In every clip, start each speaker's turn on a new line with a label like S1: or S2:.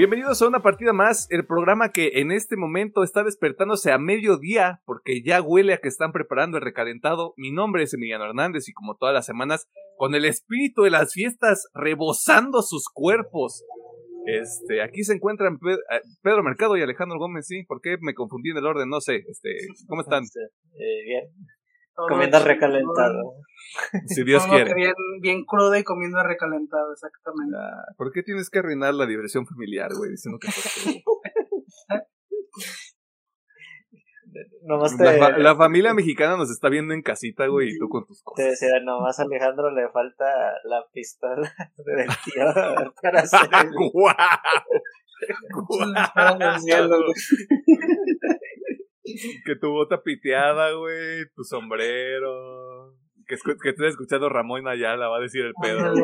S1: Bienvenidos a una partida más, el programa que en este momento está despertándose a mediodía porque ya huele a que están preparando el recalentado. Mi nombre es Emiliano Hernández y como todas las semanas, con el espíritu de las fiestas rebosando sus cuerpos. Este, aquí se encuentran eh, Pedro Mercado y Alejandro Gómez, sí, ¿por qué me confundí en el orden? No sé, este, ¿cómo están?
S2: Eh, bien. Comiendo recalentado.
S1: Si Dios quiere.
S3: Bien, bien crudo y comiendo recalentado, exactamente.
S1: Ah, ¿Por qué tienes que arruinar la diversión familiar, güey? Diciendo que la, familia mexicana nos está viendo en casita, güey, y tú con tus cosas.
S2: Te decía, nomás a Alejandro le falta la pistola del tío para hacer el... ¡Guau!
S1: que tu bota piteada, güey, tu sombrero. Que, que estés escuchando Ramón Ayala, va a decir el Pedro,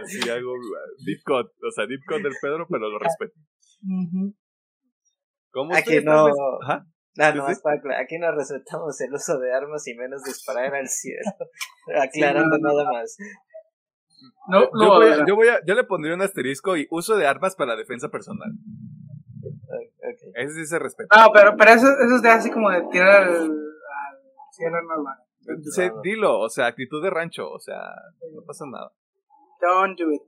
S1: Así hago deep cut, o sea, deep cut del Pedro, pero lo respeto.
S2: ¿Cómo Aquí no. Ah, no, aquí no respetamos el uso de armas y menos disparar al cielo. Aclarando nada más.
S1: No, yo, voy a, yo, voy a, yo le pondría un asterisco y uso de armas para defensa personal. Okay. Ese sí se respeta.
S3: No, pero, pero eso, eso es de así como de tirar al, al cielo normal.
S1: Sí, dilo, o sea, actitud de rancho, o sea, no pasa nada.
S3: Don't do it.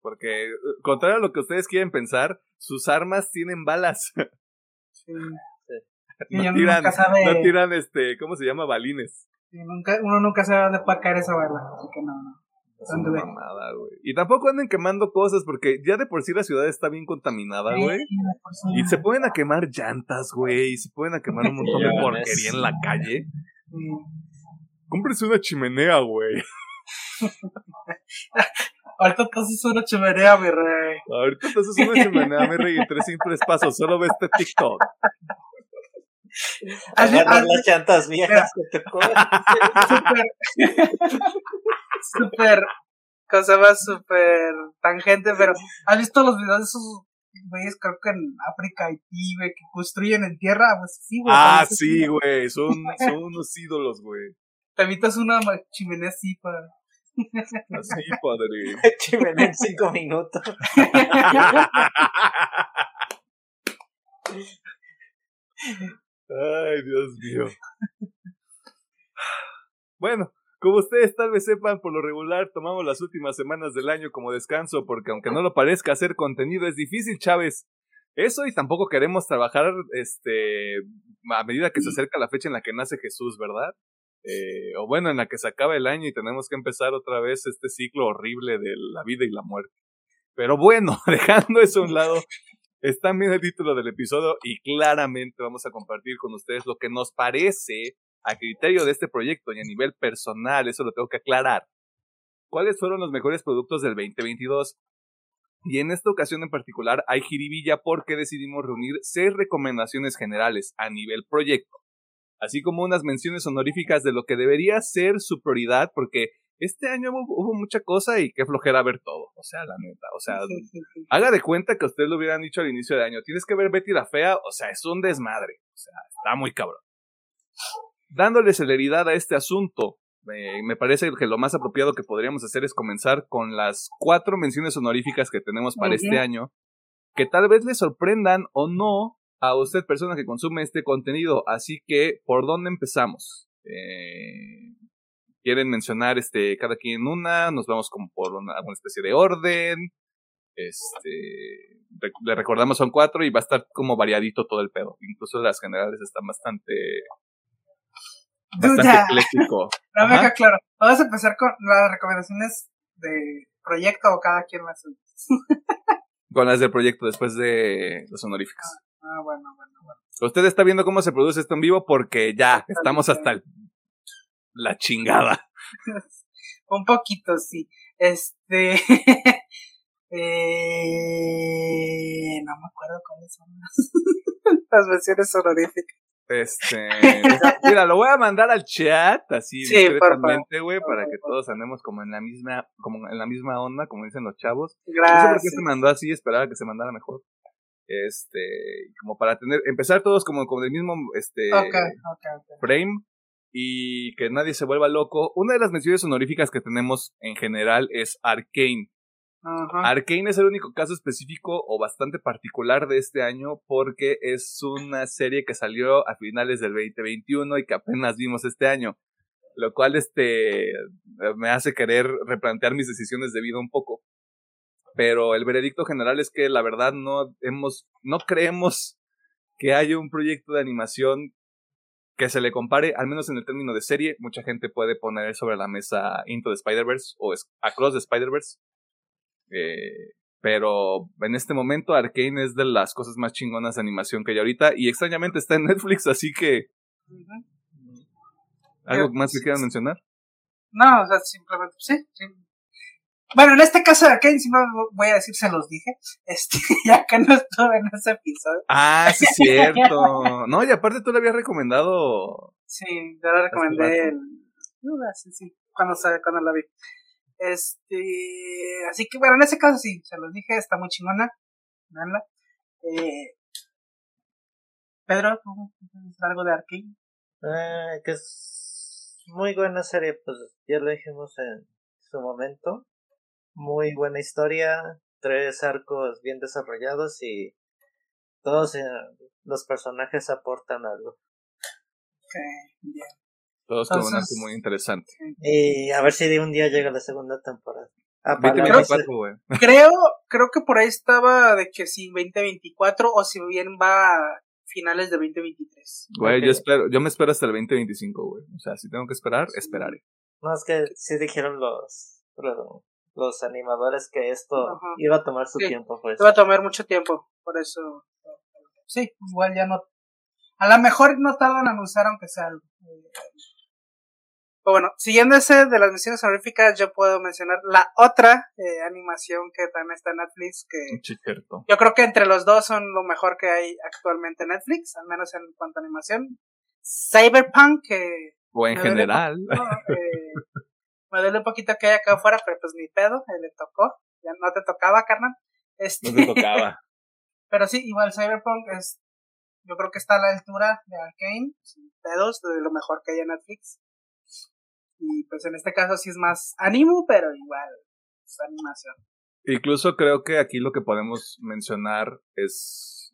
S1: Porque, contrario a lo que ustedes quieren pensar, sus armas tienen balas.
S3: Sí.
S1: no, tiran, no tiran, este, ¿cómo se llama? Balines.
S3: Sí, nunca, uno nunca sabe dónde puede caer esa bala, así que no, no.
S1: Y tampoco anden quemando cosas porque ya de por sí la ciudad está bien contaminada, güey. y se pueden a quemar llantas, güey. Y se pueden a quemar un montón de porquería en la calle. Cómprese una chimenea, güey.
S3: Ahorita te haces una chimenea, mi rey.
S1: Ahorita te haces una chimenea, mi rey, y tres simples pasos. Solo ve este TikTok.
S2: Agarrar las llantas viejas que te
S3: Súper. Súper. Cosa más súper tangente, pero ¿has visto los videos de esos güeyes, creo que en África, Haití, güey, que construyen en tierra? Pues sí, güey.
S1: Ah, sí, güey. Son, son unos ídolos, güey.
S3: Te evitas una chimenea así para.
S1: Así, padre.
S2: chimenea en cinco minutos.
S1: Ay, Dios mío. Bueno, como ustedes tal vez sepan, por lo regular tomamos las últimas semanas del año como descanso porque aunque no lo parezca hacer contenido es difícil, Chávez. Eso y tampoco queremos trabajar este a medida que se acerca la fecha en la que nace Jesús, ¿verdad? Eh, o bueno, en la que se acaba el año y tenemos que empezar otra vez este ciclo horrible de la vida y la muerte. Pero bueno, dejando eso a un lado, Está bien el título del episodio y claramente vamos a compartir con ustedes lo que nos parece a criterio de este proyecto y a nivel personal, eso lo tengo que aclarar. ¿Cuáles fueron los mejores productos del 2022? Y en esta ocasión en particular hay jiribilla porque decidimos reunir seis recomendaciones generales a nivel proyecto, así como unas menciones honoríficas de lo que debería ser su prioridad, porque este año hubo, mucha cosa y qué flojera ver todo. O sea, la neta. O sea, haga de cuenta que ustedes lo hubieran dicho al inicio de año. Tienes que ver Betty la Fea. O sea, es un desmadre. O sea, está muy cabrón. Dándole celeridad a este asunto, me parece que lo más apropiado que podríamos hacer es comenzar con las cuatro menciones honoríficas que tenemos para este año, que tal vez le sorprendan o no a usted, persona que consume este contenido. Así que, ¿por dónde empezamos? Eh, quieren mencionar este cada quien una, nos vamos como por una, alguna especie de orden. Este, le recordamos son cuatro y va a estar como variadito todo el pedo. Incluso las generales están bastante
S3: ecléctico. No me claro. Vamos a empezar con las recomendaciones de proyecto o cada quien más.
S1: con las del proyecto después de los honoríficos.
S3: Ah, ah, bueno, bueno, bueno.
S1: Usted está viendo cómo se produce esto en vivo porque ya estamos hasta el la chingada.
S3: Un poquito, sí. Este. eh, no me acuerdo cuáles son las, versiones honoríficas.
S1: Este, mira, lo voy a mandar al chat así sí, discretamente, güey, para que todos andemos como en la misma, como en la misma onda, como dicen los chavos.
S3: Gracias. No sé
S1: por qué se mandó así, esperaba que se mandara mejor. Este, como para tener, empezar todos como con el mismo, este,
S3: okay, okay,
S1: frame y que nadie se vuelva loco, una de las menciones honoríficas que tenemos en general es Arkane. Arkane es el único caso específico o bastante particular de este año porque es una serie que salió a finales del 2021 y que apenas vimos este año, lo cual este me hace querer replantear mis decisiones de vida un poco. Pero el veredicto general es que la verdad no hemos no creemos que haya un proyecto de animación que se le compare, al menos en el término de serie, mucha gente puede poner sobre la mesa Into the Spider-Verse o Across the Spider-Verse. Eh, pero en este momento Arkane es de las cosas más chingonas de animación que hay ahorita y extrañamente está en Netflix, así que... ¿Algo más que quieran mencionar?
S3: No, o sea, simplemente, sí, sí, bueno, en este caso de Arkane, si no voy a decir, se los dije. Este, ya que no estuve en ese episodio.
S1: Ah, sí, es cierto. no, y aparte tú le habías recomendado.
S3: Sí, yo le recomendé el. Sí, sí, cuando, cuando la vi. Este, así que bueno, en ese caso sí, se los dije, está muy chingona. Veanla. Eh, Pedro, ¿tú algo de Arkane?
S2: Eh, que es muy buena serie, pues ya lo dijimos en su momento muy buena historia, tres arcos bien desarrollados y todos eh, los personajes aportan algo.
S3: Ok, bien.
S1: Todos con un arco muy interesante.
S2: Y a ver si de un día llega la segunda temporada.
S3: Ah, creo, creo, creo que por ahí estaba de que si 2024 o si bien va a finales de 2023.
S1: Güey, yo espero, yo me espero hasta el 2025, güey. O sea, si tengo que esperar, esperaré.
S2: No, es que sí dijeron los, los animadores que esto iba a tomar su tiempo, pues.
S3: Iba a tomar mucho tiempo, por eso. Sí, igual ya no. A lo mejor no tardan en anunciar, aunque sea algo. Pero bueno, siguiendo ese de las misiones honoríficas, yo puedo mencionar la otra eh, animación que también está en Netflix, que yo creo que entre los dos son lo mejor que hay actualmente en Netflix, al menos en cuanto a animación. Cyberpunk, que...
S1: O en general.
S3: Eh, me duele un poquito que haya acá afuera, pero pues ni pedo, él le tocó. Ya no te tocaba, carnal. Este...
S1: No te tocaba.
S3: pero sí, igual Cyberpunk es, yo creo que está a la altura de Arkane, sin pedos, de lo mejor que hay en Netflix. Y pues en este caso sí es más ánimo, pero igual es animación.
S1: Incluso creo que aquí lo que podemos mencionar es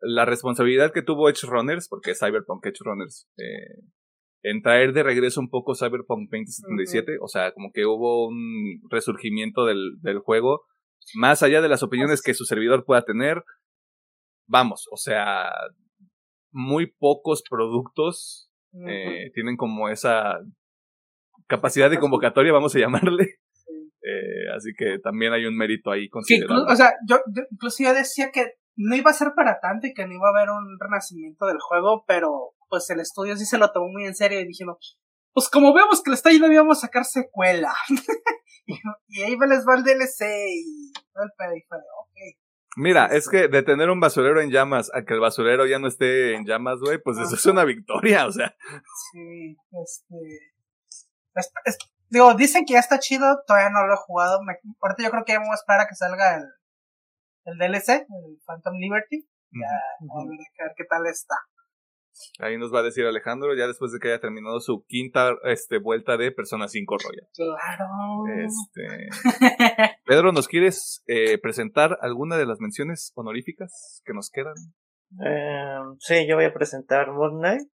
S1: la responsabilidad que tuvo Edge Runners, porque Cyberpunk Edge Runners eh, en traer de regreso un poco Cyberpunk 2077, o sea, como que hubo un resurgimiento del, del juego, más allá de las opiniones que su servidor pueda tener, vamos, o sea, muy pocos productos eh, tienen como esa capacidad de convocatoria, vamos a llamarle. Eh, así que también hay un mérito ahí considerable.
S3: o sea, yo, yo incluso yo decía que no iba a ser para tanto y que no iba a haber un renacimiento del juego, pero pues el estudio sí se lo tomó muy en serio y dijeron, pues como vemos que le está yendo bien, vamos a sacar secuela. y, ahí les va el DLC y todo el pedo y fue, ok.
S1: Mira, es que de tener un basurero en llamas a que el basurero ya no esté en llamas, güey, pues eso es una victoria, o sea.
S3: Sí, este. Digo, dicen que ya está chido, todavía no lo he jugado. Me, ahorita yo creo que vamos a esperar a que salga el, el DLC, el Phantom Liberty. Ya, a ver qué tal está.
S1: Ahí nos va a decir Alejandro, ya después de que haya terminado su quinta este, vuelta de Persona 5 Royal.
S3: Claro.
S1: Este... Pedro, ¿nos quieres eh, presentar alguna de las menciones honoríficas que nos quedan?
S2: Eh, sí, yo voy a presentar Moon Knight.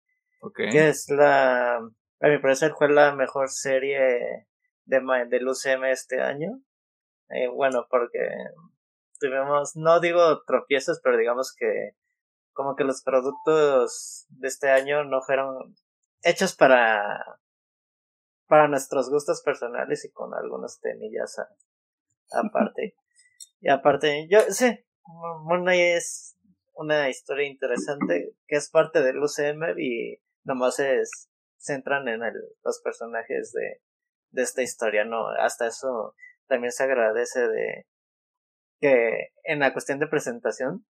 S2: Que es la. A mi parecer fue la mejor serie de, del UCM este año. Eh, bueno, porque tuvimos, no digo tropiezos, pero digamos que como que los productos de este año no fueron hechos para para nuestros gustos personales y con algunas temillas aparte. y aparte, yo sé, Moon es una historia interesante que es parte del UCM y nomás es centran en el, los personajes de, de esta historia, no, hasta eso también se agradece de que en la cuestión de presentación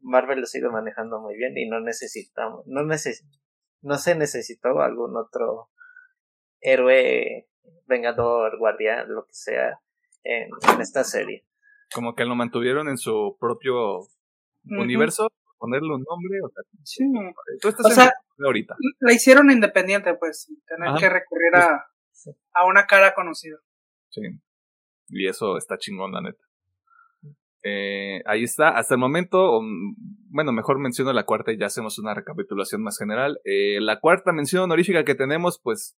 S2: Marvel lo sigue manejando muy bien y no necesitamos, no no se necesitó algún otro héroe, vengador, guardián, lo que sea, en, esta serie.
S1: Como que lo mantuvieron en su propio universo ponerle un nombre. O sea,
S3: sí.
S1: Tú estás o
S3: sea,
S1: ahorita.
S3: La hicieron independiente, pues, sin tener que recurrir a, a una cara conocida.
S1: Sí. Y eso está chingón, la neta. Eh, ahí está, hasta el momento, bueno, mejor menciono la cuarta y ya hacemos una recapitulación más general. Eh, la cuarta mención honorífica que tenemos, pues,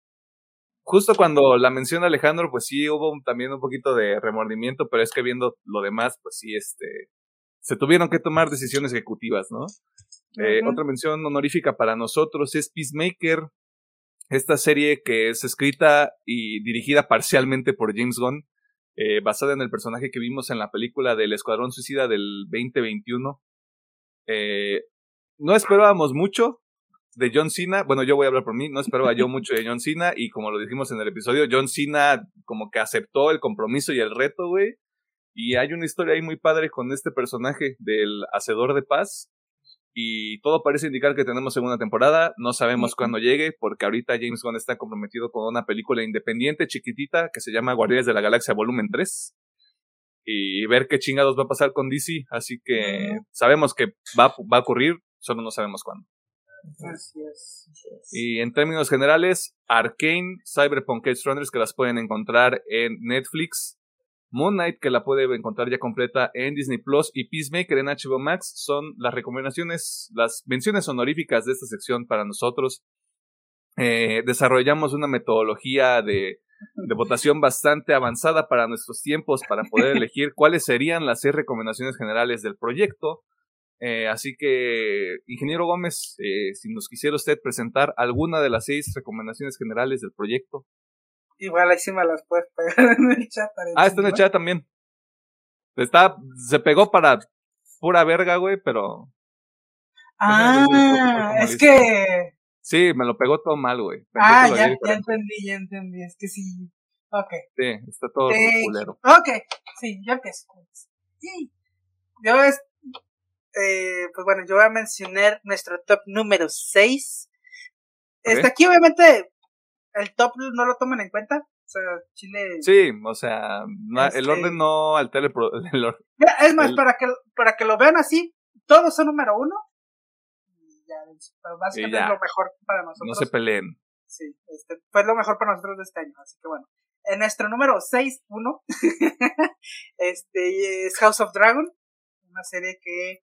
S1: justo cuando la menciona Alejandro, pues sí hubo también un poquito de remordimiento, pero es que viendo lo demás, pues sí, este, se tuvieron que tomar decisiones ejecutivas, ¿no? Eh, otra mención honorífica para nosotros es Peacemaker, esta serie que es escrita y dirigida parcialmente por James Gunn, eh, basada en el personaje que vimos en la película del Escuadrón Suicida del 2021. Eh, no esperábamos mucho, de John Cena, bueno, yo voy a hablar por mí, no esperaba yo mucho de John Cena y como lo dijimos en el episodio, John Cena como que aceptó el compromiso y el reto, güey. Y hay una historia ahí muy padre con este personaje del Hacedor de Paz. Y todo parece indicar que tenemos segunda temporada. No sabemos cuándo llegue, porque ahorita James Gunn está comprometido con una película independiente chiquitita que se llama Guardianes de la Galaxia Volumen 3. Y ver qué chingados va a pasar con DC. Así que sabemos que va, va a ocurrir, solo no sabemos cuándo.
S3: Así es,
S1: Y en términos generales, Arkane, Cyberpunk Edge Runners, que las pueden encontrar en Netflix, Moon Knight, que la puede encontrar ya completa en Disney Plus, y Peacemaker en HBO Max, son las recomendaciones, las menciones honoríficas de esta sección para nosotros. Eh, desarrollamos una metodología de, de votación bastante avanzada para nuestros tiempos para poder elegir cuáles serían las seis recomendaciones generales del proyecto. Eh, así que, ingeniero Gómez, eh, si nos quisiera usted presentar alguna de las seis recomendaciones generales del proyecto.
S3: Igual ahí sí me las puedes pegar en el chat.
S1: Ah, está en el chat también. Está, se pegó para pura verga, güey, pero.
S3: Ah, es que.
S1: Sí, me lo pegó todo mal, güey.
S3: Ah, ya, ya entendí, ya entendí. Es que sí. Ok.
S1: Sí, está todo culero.
S3: Ok, sí, ya empiezo. Sí. Yo es, eh, pues bueno, yo voy a mencionar nuestro top número 6. Este, aquí obviamente el top no lo toman en cuenta. O sea, Chile.
S1: Sí, o sea, el este orden no altera el, orden.
S3: es más, para, que, para que lo vean así, todos son número uno. Y ya, pero básicamente es lo mejor para nosotros.
S1: No se peleen.
S3: Sí, este, fue lo mejor para nosotros de este año, así que bueno. En nuestro número 6-1, este es House of Dragon, una serie que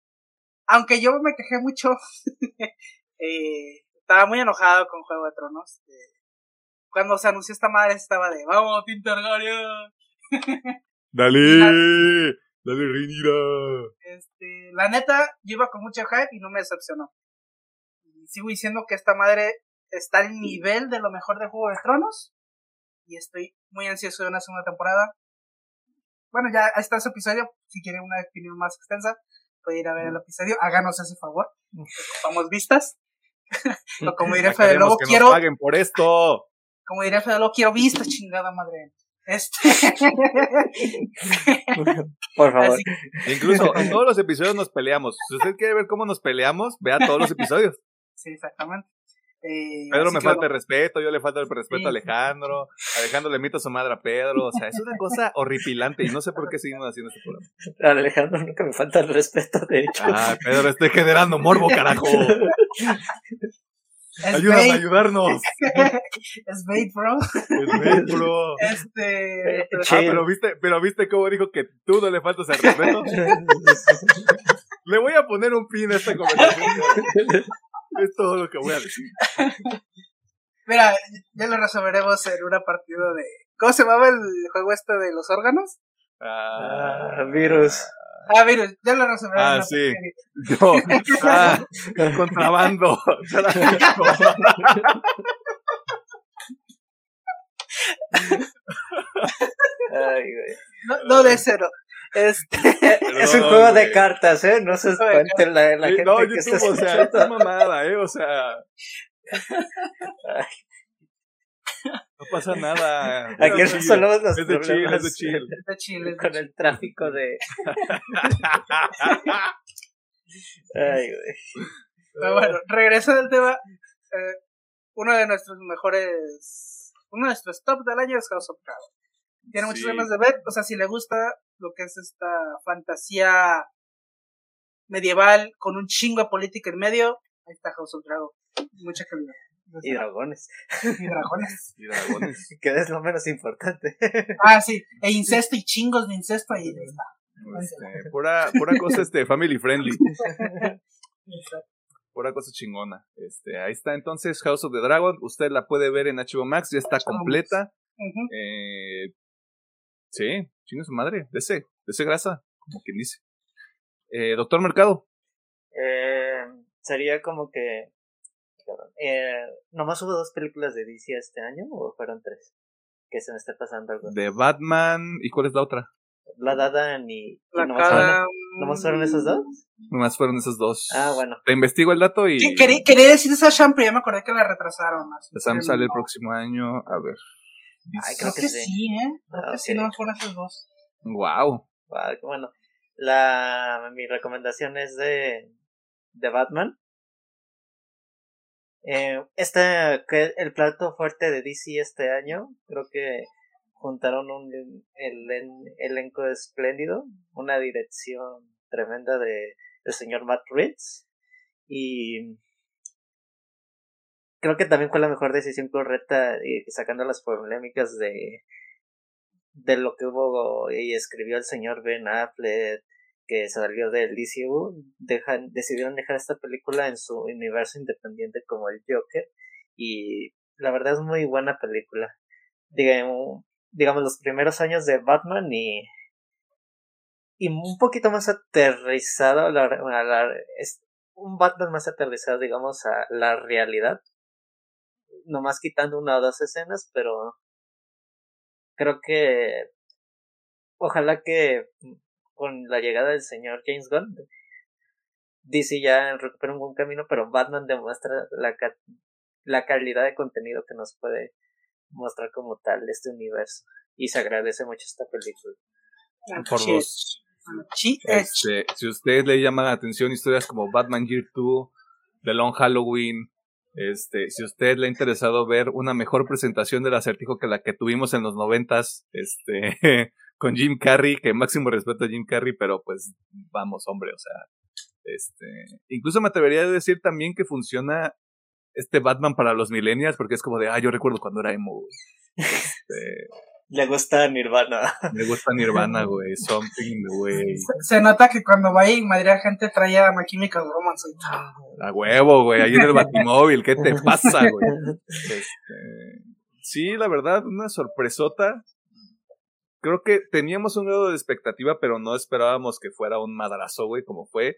S3: aunque yo me quejé mucho, eh, estaba muy enojado con Juego de Tronos. Cuando se anunció esta madre estaba de, vamos, Targaryen.
S1: dale, dale, Rhaenyra.
S3: Este, la neta, yo iba con mucho hype y no me decepcionó. Y sigo diciendo que esta madre está al nivel de lo mejor de Juego de Tronos. Y estoy muy ansioso de una segunda temporada. Bueno, ya está ese episodio, si quieren una opinión más extensa puede ir a ver el episodio, háganos ese favor, vamos vistas. o como diría Fede Lobo, quiero.
S1: paguen por esto.
S3: Como diría Fede Lobo, quiero vistas, chingada madre. Este.
S2: por favor.
S1: Incluso en todos los episodios nos peleamos. Si usted quiere ver cómo nos peleamos, vea todos los episodios.
S3: Sí, exactamente. Eh,
S1: Pedro me falta el respeto, yo le falta el respeto a Alejandro, Alejandro le mito a su madre a Pedro, o sea, es una cosa horripilante y no sé por qué seguimos haciendo este programa.
S2: A Alejandro nunca me falta el respeto, de hecho.
S1: Ah, Pedro, estoy generando morbo, carajo. Ayúdame a ayudarnos.
S3: Es bait, bro.
S1: Es bait, bro.
S3: Este.
S1: Ah, pero viste, pero viste cómo dijo que tú no le faltas el respeto. le voy a poner un pin a esta conversación. Es todo lo que voy a decir.
S3: Mira, ya lo resolveremos en una partida de. ¿Cómo se llamaba el juego este de los órganos?
S2: Ah, virus.
S3: Ah, virus, ya lo resolveremos.
S1: Ah, sí. Yo. Ah, contrabando.
S2: Ay, güey.
S3: No, no de cero. Este,
S2: es un juego de cartas, ¿eh? No se espanten la, la gente
S1: no,
S2: que
S1: YouTube,
S2: está
S1: o sea, es mamada, ¿eh? O sea... No pasa nada.
S2: Aquí resolvemos los
S1: es de
S2: problemas.
S1: es de chill.
S3: Es de Chile.
S2: Con el tráfico de... Ay, güey.
S3: Pero bueno, regresando al tema, eh, uno de nuestros mejores, uno de nuestros top del año es House of Dragon. Tiene muchas ganas de ver, o sea, si le gusta lo que es esta fantasía medieval con un chingo de política en medio. Ahí está House of Dragon. Mucha calidad.
S2: Y dragones.
S3: Y dragones.
S1: y dragones.
S2: que es lo menos importante.
S3: ah, sí. E incesto y chingos de incesto ahí está.
S1: Este, pura, pura cosa este, family friendly. Pura cosa chingona. Este, ahí está entonces House of the Dragon. Usted la puede ver en HBO Max, ya está completa. eh, sí, chingue su madre. Dese, dese grasa, como quien dice. Eh, Doctor Mercado.
S2: Eh, sería como que. Eh, ¿Nomás hubo dos películas de DC este año o fueron tres? Que se me está pasando algo.
S1: De Batman. ¿Y cuál es la otra?
S2: La Dada ni.
S3: La
S2: ¿nomás, fueron, ¿Nomás fueron esos dos?
S1: Nomás fueron esos dos.
S2: Ah, bueno.
S1: Te investigo el dato y.
S3: Quería, quería decir esa Sham, pero ya me acordé que la retrasaron más.
S1: Sam sale el próximo año. A ver.
S3: Ay, creo, que, sí, ¿eh? Creo que sí, no fueron esos dos.
S1: Wow.
S2: wow. Bueno, la, mi recomendación es de, de Batman. Eh, este, el plato fuerte de DC este año, creo que juntaron un el, elenco espléndido, una dirección tremenda de el señor Matt Reeves y creo que también fue la mejor decisión correcta y sacando las polémicas de de lo que hubo y escribió el señor Ben Affleck que salió del DCU dejan, decidieron dejar esta película en su universo independiente como el Joker y la verdad es muy buena película. Digamos, digamos los primeros años de Batman y y un poquito más aterrizado un Batman más aterrizado digamos a la realidad. Nomás quitando una o dos escenas pero creo que ojalá que con la llegada del señor James Gunn, DC ya recupera un buen camino, pero Batman demuestra la, la calidad de contenido que nos puede mostrar como tal este universo. Y se agradece mucho esta película.
S1: Por dos. Este, si usted le llama la atención historias como Batman Year 2, The Long Halloween, este, si usted le ha interesado ver una mejor presentación del acertijo que la que tuvimos en los noventas, este, con Jim Carrey, que máximo respeto a Jim Carrey, pero pues vamos, hombre, o sea, este, incluso me atrevería a decir también que funciona este Batman para los millennials, porque es como de, ah, yo recuerdo cuando era emo,
S2: Este, Le gusta Nirvana.
S1: Le gusta Nirvana, güey. Something, güey.
S3: Se, nota que cuando va y Madrid gente traía My Chemical Romance.
S1: A huevo, güey. Ahí en el Batimóvil. ¿Qué te pasa, güey? Este, sí, la verdad, una sorpresota creo que teníamos un grado de expectativa, pero no esperábamos que fuera un madrazo, güey, como fue.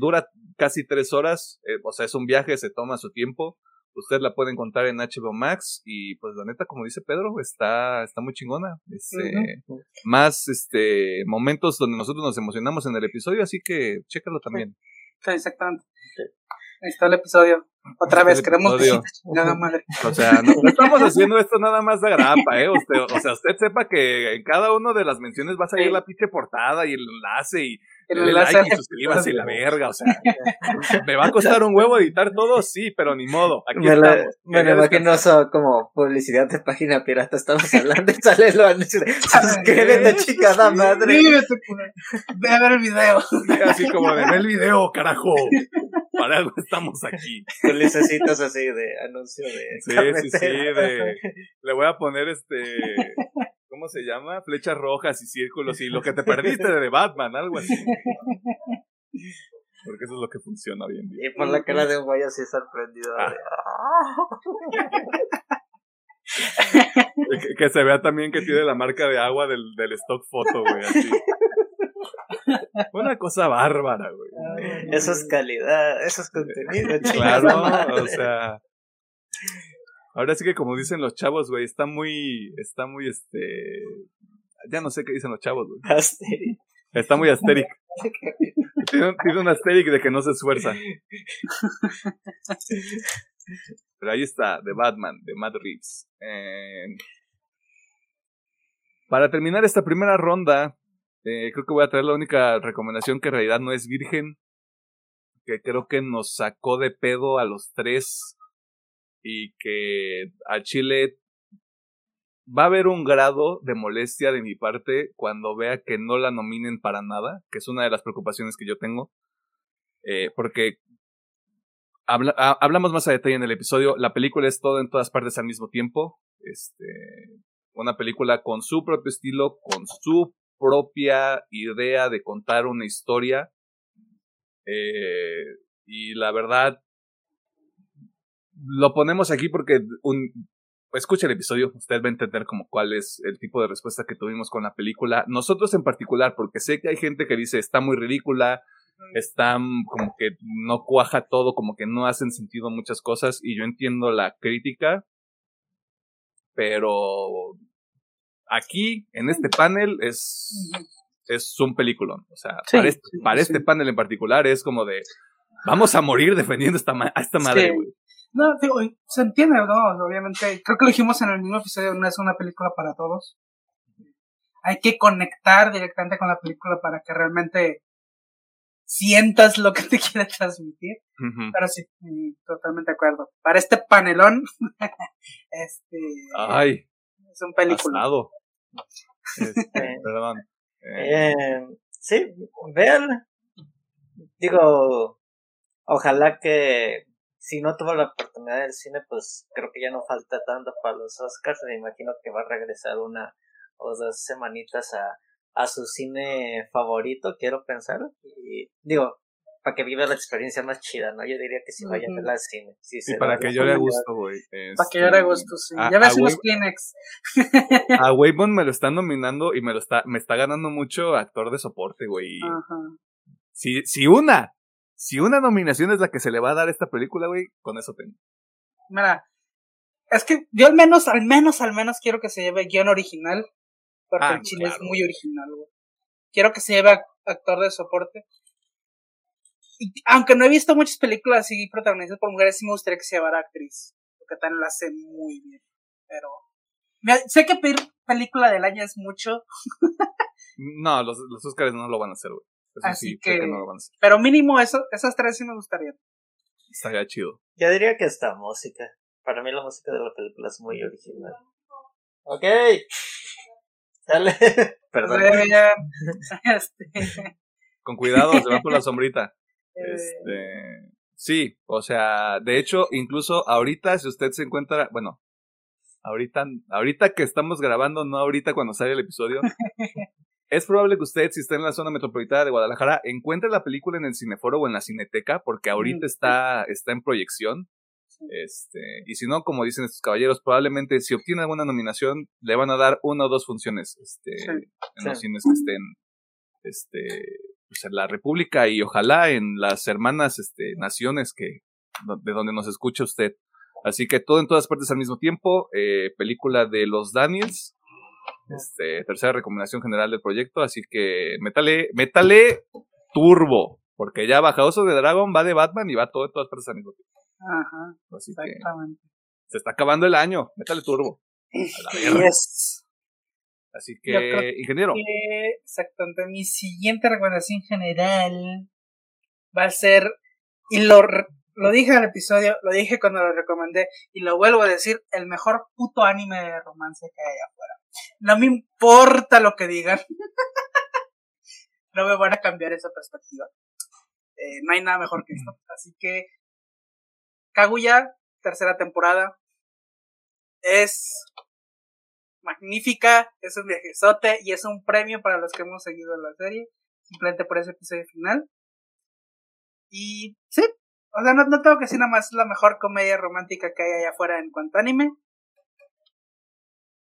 S1: Dura casi tres horas, eh, o sea, es un viaje, se toma su tiempo. Usted la puede encontrar en HBO Max y pues la neta, como dice Pedro, está, está muy chingona. Este, Más este momentos donde nosotros nos emocionamos en el episodio, así que chécalo también.
S3: Sí, exactamente. Ahí está el episodio. Otra vez, queremos nada madre.
S1: O sea, no, estamos haciendo esto nada más de grapa, ¿eh? Usted, o sea, usted sepa que en cada una de las menciones va a salir la pinche portada y el enlace y el enlace like y suscríbase y la verga, o sea. ¿Me va a costar un huevo editar todo? Sí, pero ni modo. Aquí
S2: me
S1: estamos.
S2: me imagino como publicidad de página pirata. Estamos hablando y sale lo anuncio de suscríbete, chingada madre.
S3: Ve a ver el video.
S1: Así como de ver el video, carajo. Para algo estamos aquí.
S2: Con necesitas así de anuncio de.
S1: Sí, sí, sí. De, le voy a poner este. ¿Cómo se llama? Flechas rojas y círculos y lo que te perdiste de Batman, algo así. Porque eso es lo que funciona hoy en día.
S2: Y por la cara de un güey así sorprendido. Ah.
S1: que, que, se vea también que tiene la marca de agua del, del stock photo, güey, así. Una cosa bárbara, güey.
S2: Eso es calidad, eso es contenido.
S1: Claro, o sea. Ahora sí que como dicen los chavos, güey, está muy, está muy, este, ya no sé qué dicen los chavos, güey.
S2: Asteric.
S1: Está muy asteric. tiene, tiene un asteric de que no se esfuerza. Pero ahí está, The Batman, de Matt Reeves. Eh, para terminar esta primera ronda, eh, creo que voy a traer la única recomendación que en realidad no es virgen, que creo que nos sacó de pedo a los tres y que a Chile va a haber un grado de molestia de mi parte cuando vea que no la nominen para nada, que es una de las preocupaciones que yo tengo. Eh, porque hablamos más a detalle en el episodio. La película es todo en todas partes al mismo tiempo. Este, una película con su propio estilo, con su propia idea de contar una historia. Eh, y la verdad, lo ponemos aquí porque un, escucha el episodio, usted va a entender como cuál es el tipo de respuesta que tuvimos con la película. Nosotros en particular, porque sé que hay gente que dice está muy ridícula, está como que no cuaja todo, como que no hacen sentido muchas cosas, y yo entiendo la crítica, pero aquí, en este panel, es, es un peliculón. O sea, para, este, para este panel en particular es como de, vamos a morir defendiendo esta a esta madre, güey.
S3: No, digo, se entiende, ¿no? Obviamente, creo que lo dijimos en el mismo episodio, no es una película para todos. Hay que conectar directamente con la película para que realmente sientas lo que te quiere transmitir. Pero sí, totalmente de acuerdo. Para este panelón, este.
S1: Ay.
S3: Es un película.
S1: Este, perdón.
S2: Eh. eh, sí, vean. Digo, ojalá que si no tuvo la oportunidad del cine, pues creo que ya no falta tanto para los Oscars. Me imagino que va a regresar una o dos semanitas a, a su cine favorito, quiero pensar. Y digo, para que viva la experiencia más chida, ¿no? Yo diría que si vayan a ver al cine. Sí,
S1: y para que yo le gusto, güey.
S3: Para que yo le gusto, sí. ya ves los Kleenex.
S1: a Waybon me lo están nominando y me lo está, me está ganando mucho actor de soporte, güey. Ajá. Si, si una si una nominación es la que se le va a dar a esta película, güey, con eso tengo.
S3: Mira, es que yo al menos, al menos, al menos quiero que se lleve guion original, porque ah, el chile es muy original, güey. Quiero que se lleve actor de soporte. Y aunque no he visto muchas películas así protagonizadas por mujeres, sí me gustaría que se llevara actriz, porque también lo hace muy bien. Pero sé que pedir película del año es mucho.
S1: no, los, los Oscars no lo van a hacer, güey.
S3: Así que, pero mínimo eso, esas tres sí me gustaría.
S1: Estaría chido.
S2: Yo diría que esta música. Para mí la música de la película es muy original. Ok. Dale. Perdón.
S1: Este. Con cuidado, se va por la sombrita. Eh. Este, sí, o sea, de hecho, incluso ahorita, si usted se encuentra, bueno, ahorita, ahorita que estamos grabando, no ahorita cuando sale el episodio, Es probable que usted, si está en la zona metropolitana de Guadalajara, encuentre la película en el cineforo o en la cineteca, porque ahorita está, está en proyección. Este, y si no, como dicen estos caballeros, probablemente si obtiene alguna nominación, le van a dar una o dos funciones este, en los cines que estén este, pues en la República y ojalá en las hermanas este, naciones que, de donde nos escucha usted. Así que todo en todas partes al mismo tiempo. Eh, película de los Daniels, este, tercera recomendación general del proyecto, así que métale, métale turbo, porque ya Bajadoso de Dragon va de Batman y va todo en todas partes al mismo tiempo.
S3: Ajá, exactamente.
S1: se está acabando el año, métale turbo. Así que, ingeniero.
S3: exactamente, mi siguiente recomendación general va a ser, y lo, lo dije en el episodio, lo dije cuando lo recomendé, y lo vuelvo a decir, el mejor puto anime de romance que hay afuera. No me importa lo que digan. no me van a cambiar esa perspectiva. Eh, no hay nada mejor que esto. Así que Kaguya, tercera temporada, es magnífica, es un viajezote y es un premio para los que hemos seguido la serie, simplemente por ese episodio final. Y sí, o sea, no, no tengo que decir nada más, es la mejor comedia romántica que hay allá afuera en cuanto a anime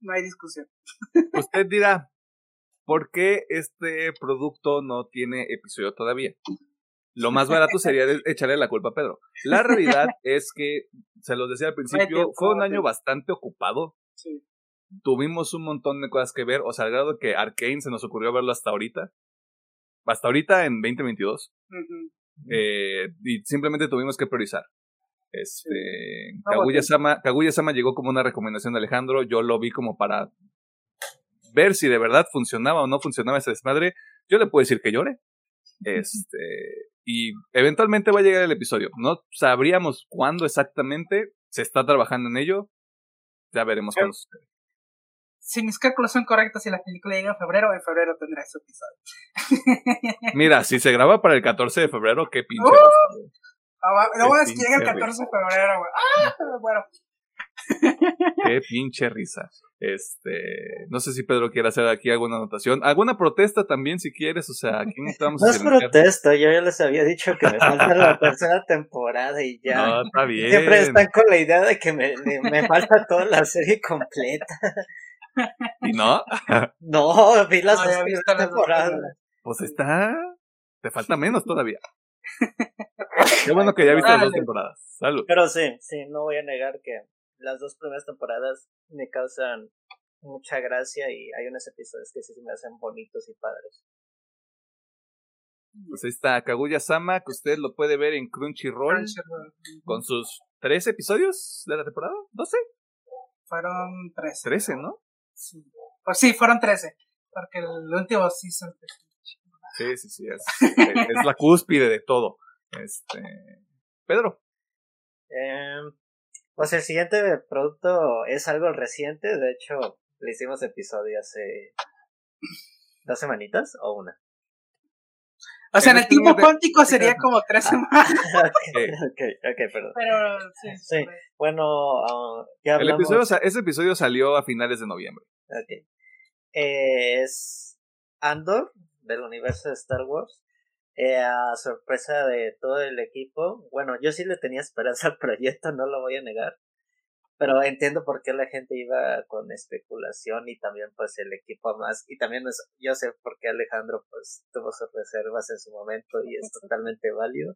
S3: no hay discusión.
S1: Usted dirá, ¿por qué este producto no tiene episodio todavía? Lo más barato sería echarle la culpa a Pedro. La realidad es que, se los decía al principio, fue un año bastante ocupado. Sí. Tuvimos un montón de cosas que ver, o sea, al grado que Arkane se nos ocurrió verlo hasta ahorita. Hasta ahorita en 2022. eh, y simplemente tuvimos que priorizar. Este, Kaguya-sama, llegó como una recomendación de Alejandro, yo lo vi como para ver si de verdad funcionaba o no funcionaba ese desmadre. Yo le puedo decir que llore. Este, y eventualmente va a llegar el episodio. No sabríamos cuándo exactamente, se está trabajando en ello. Ya veremos cuándo sucede.
S3: Si mis cálculos son correctos y la película llega en febrero, en febrero tendrá ese episodio.
S1: Mira, si se graba para el 14 de febrero, qué pinche.
S3: Uh, no voy a que llega el 14 de febrero, güey. Ah, bueno.
S1: Qué pinche risa. Este, no sé si Pedro quiere hacer aquí alguna anotación, alguna protesta también si quieres, o sea, aquí
S2: no estamos No es protesta, yo ya les había dicho que me falta la tercera temporada y ya.
S1: No, está bien.
S2: Siempre están con la idea de que me, me falta toda la serie completa.
S1: ¿Y no?
S2: No, vi las dos temporadas.
S1: Pues está, te falta menos todavía. Qué bueno que ya viste las dos temporadas. Salud.
S2: Pero sí, sí, no voy a negar que las dos primeras temporadas me causan mucha gracia y hay unos episodios que sí se me hacen bonitos y padres.
S1: Pues ahí está Kaguya Sama, que usted lo puede ver en Crunchyroll, con sus tres episodios de la temporada, ¿12?
S3: Fueron 13.
S1: 13, ¿no?
S3: Sí. Pues sí, fueron 13, porque el último sí son
S1: Sí, sí, sí, es, es la cúspide de todo. Este, Pedro.
S2: Eh, pues el siguiente producto es algo reciente, de hecho le hicimos episodio hace dos semanitas o una.
S3: O sea, en el tiempo cuántico sería como tres ah, semanas.
S2: ok, ok, perdón.
S3: Pero sí.
S2: Sí, bueno, uh, ya
S1: hablamos. El episodio, o sea, ese episodio salió a finales de noviembre.
S2: Ok. es Andor, del universo de Star Wars. Eh, a sorpresa de todo el equipo. Bueno, yo sí le tenía esperanza al proyecto, no lo voy a negar. Pero entiendo por qué la gente iba con especulación y también pues el equipo más. Y también es, yo sé por qué Alejandro pues tuvo sus reservas en su momento y es totalmente válido.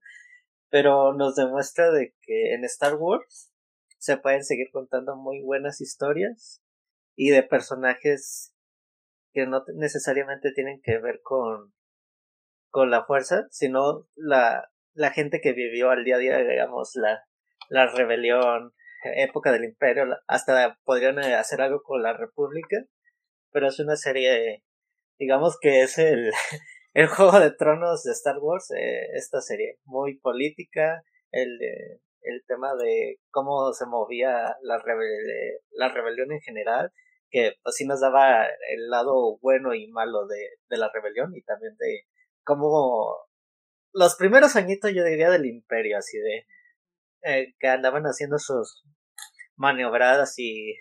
S2: Pero nos demuestra de que en Star Wars se pueden seguir contando muy buenas historias y de personajes que no necesariamente tienen que ver con con la fuerza, sino la, la gente que vivió al día a día, digamos, la, la rebelión, época del imperio, hasta podrían eh, hacer algo con la república, pero es una serie, digamos que es el, el juego de tronos de Star Wars, eh, esta serie, muy política, el, el tema de cómo se movía la, la rebelión en general, que así nos daba el lado bueno y malo de, de la rebelión y también de como los primeros añitos yo diría del imperio, así de eh, que andaban haciendo sus maniobradas y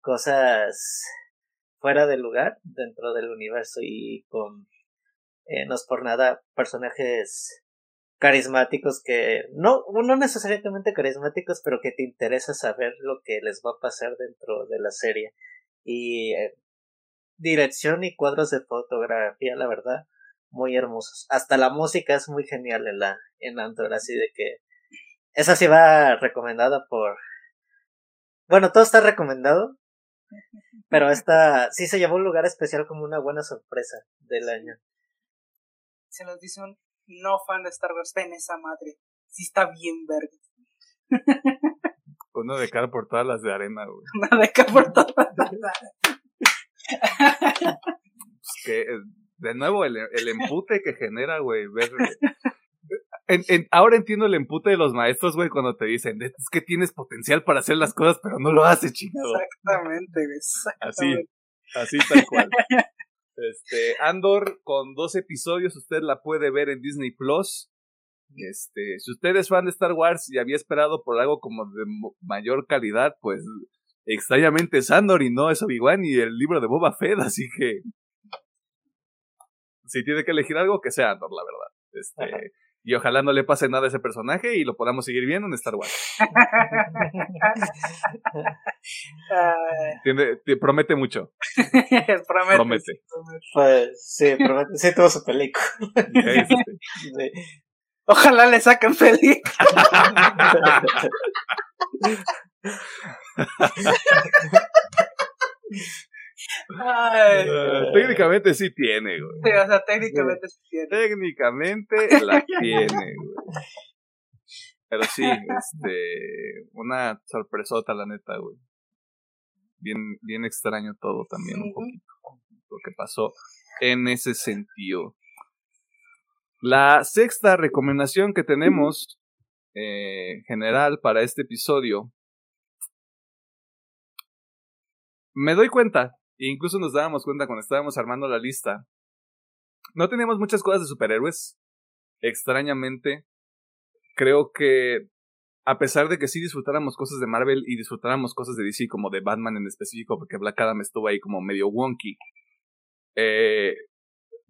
S2: cosas fuera de lugar dentro del universo y con eh, no es por nada personajes carismáticos que no no necesariamente carismáticos pero que te interesa saber lo que les va a pasar dentro de la serie y eh, dirección y cuadros de fotografía la verdad muy hermosos. Hasta la música es muy genial en la en Andor, así de que esa sí va recomendada por bueno, todo está recomendado, pero esta sí se llevó un lugar especial como una buena sorpresa del año.
S3: Se nos dice un no fan de Star Wars, ven esa madre, sí está bien verde.
S1: Uno de cara por todas las de arena, güey.
S3: Una de cara por todas las
S1: pues que de nuevo, el, el empute que genera, güey, ver... En, en, ahora entiendo el empute de los maestros, güey, cuando te dicen, es que tienes potencial para hacer las cosas, pero no lo haces, chingado.
S3: Exactamente, exactamente.
S1: Así, así tal cual. este, Andor, con dos episodios, usted la puede ver en Disney Plus. Este, si usted es fan de Star Wars y había esperado por algo como de mayor calidad, pues extrañamente es Andor y no es Obi-Wan y el libro de Boba Fett, así que si tiene que elegir algo, que sea Andor, la verdad. Este, y ojalá no le pase nada a ese personaje y lo podamos seguir viendo en Star Wars. te promete mucho.
S3: promete.
S2: Pues sí, promete. Sí, tuvo su película.
S3: Ojalá le saquen película.
S1: Ay, uh, técnicamente sí tiene, güey.
S3: Sí, o sea, técnicamente sí tiene.
S1: Técnicamente la tiene, güey. Pero sí, este, una sorpresota, la neta, güey. Bien, bien extraño todo también, un poquito, lo que pasó en ese sentido. La sexta recomendación que tenemos eh, general para este episodio. Me doy cuenta E incluso nos dábamos cuenta cuando estábamos armando la lista. No teníamos muchas cosas de superhéroes. Extrañamente, creo que a pesar de que sí disfrutáramos cosas de Marvel y disfrutáramos cosas de DC, como de Batman en específico, porque Black Adam estuvo ahí como medio wonky, eh,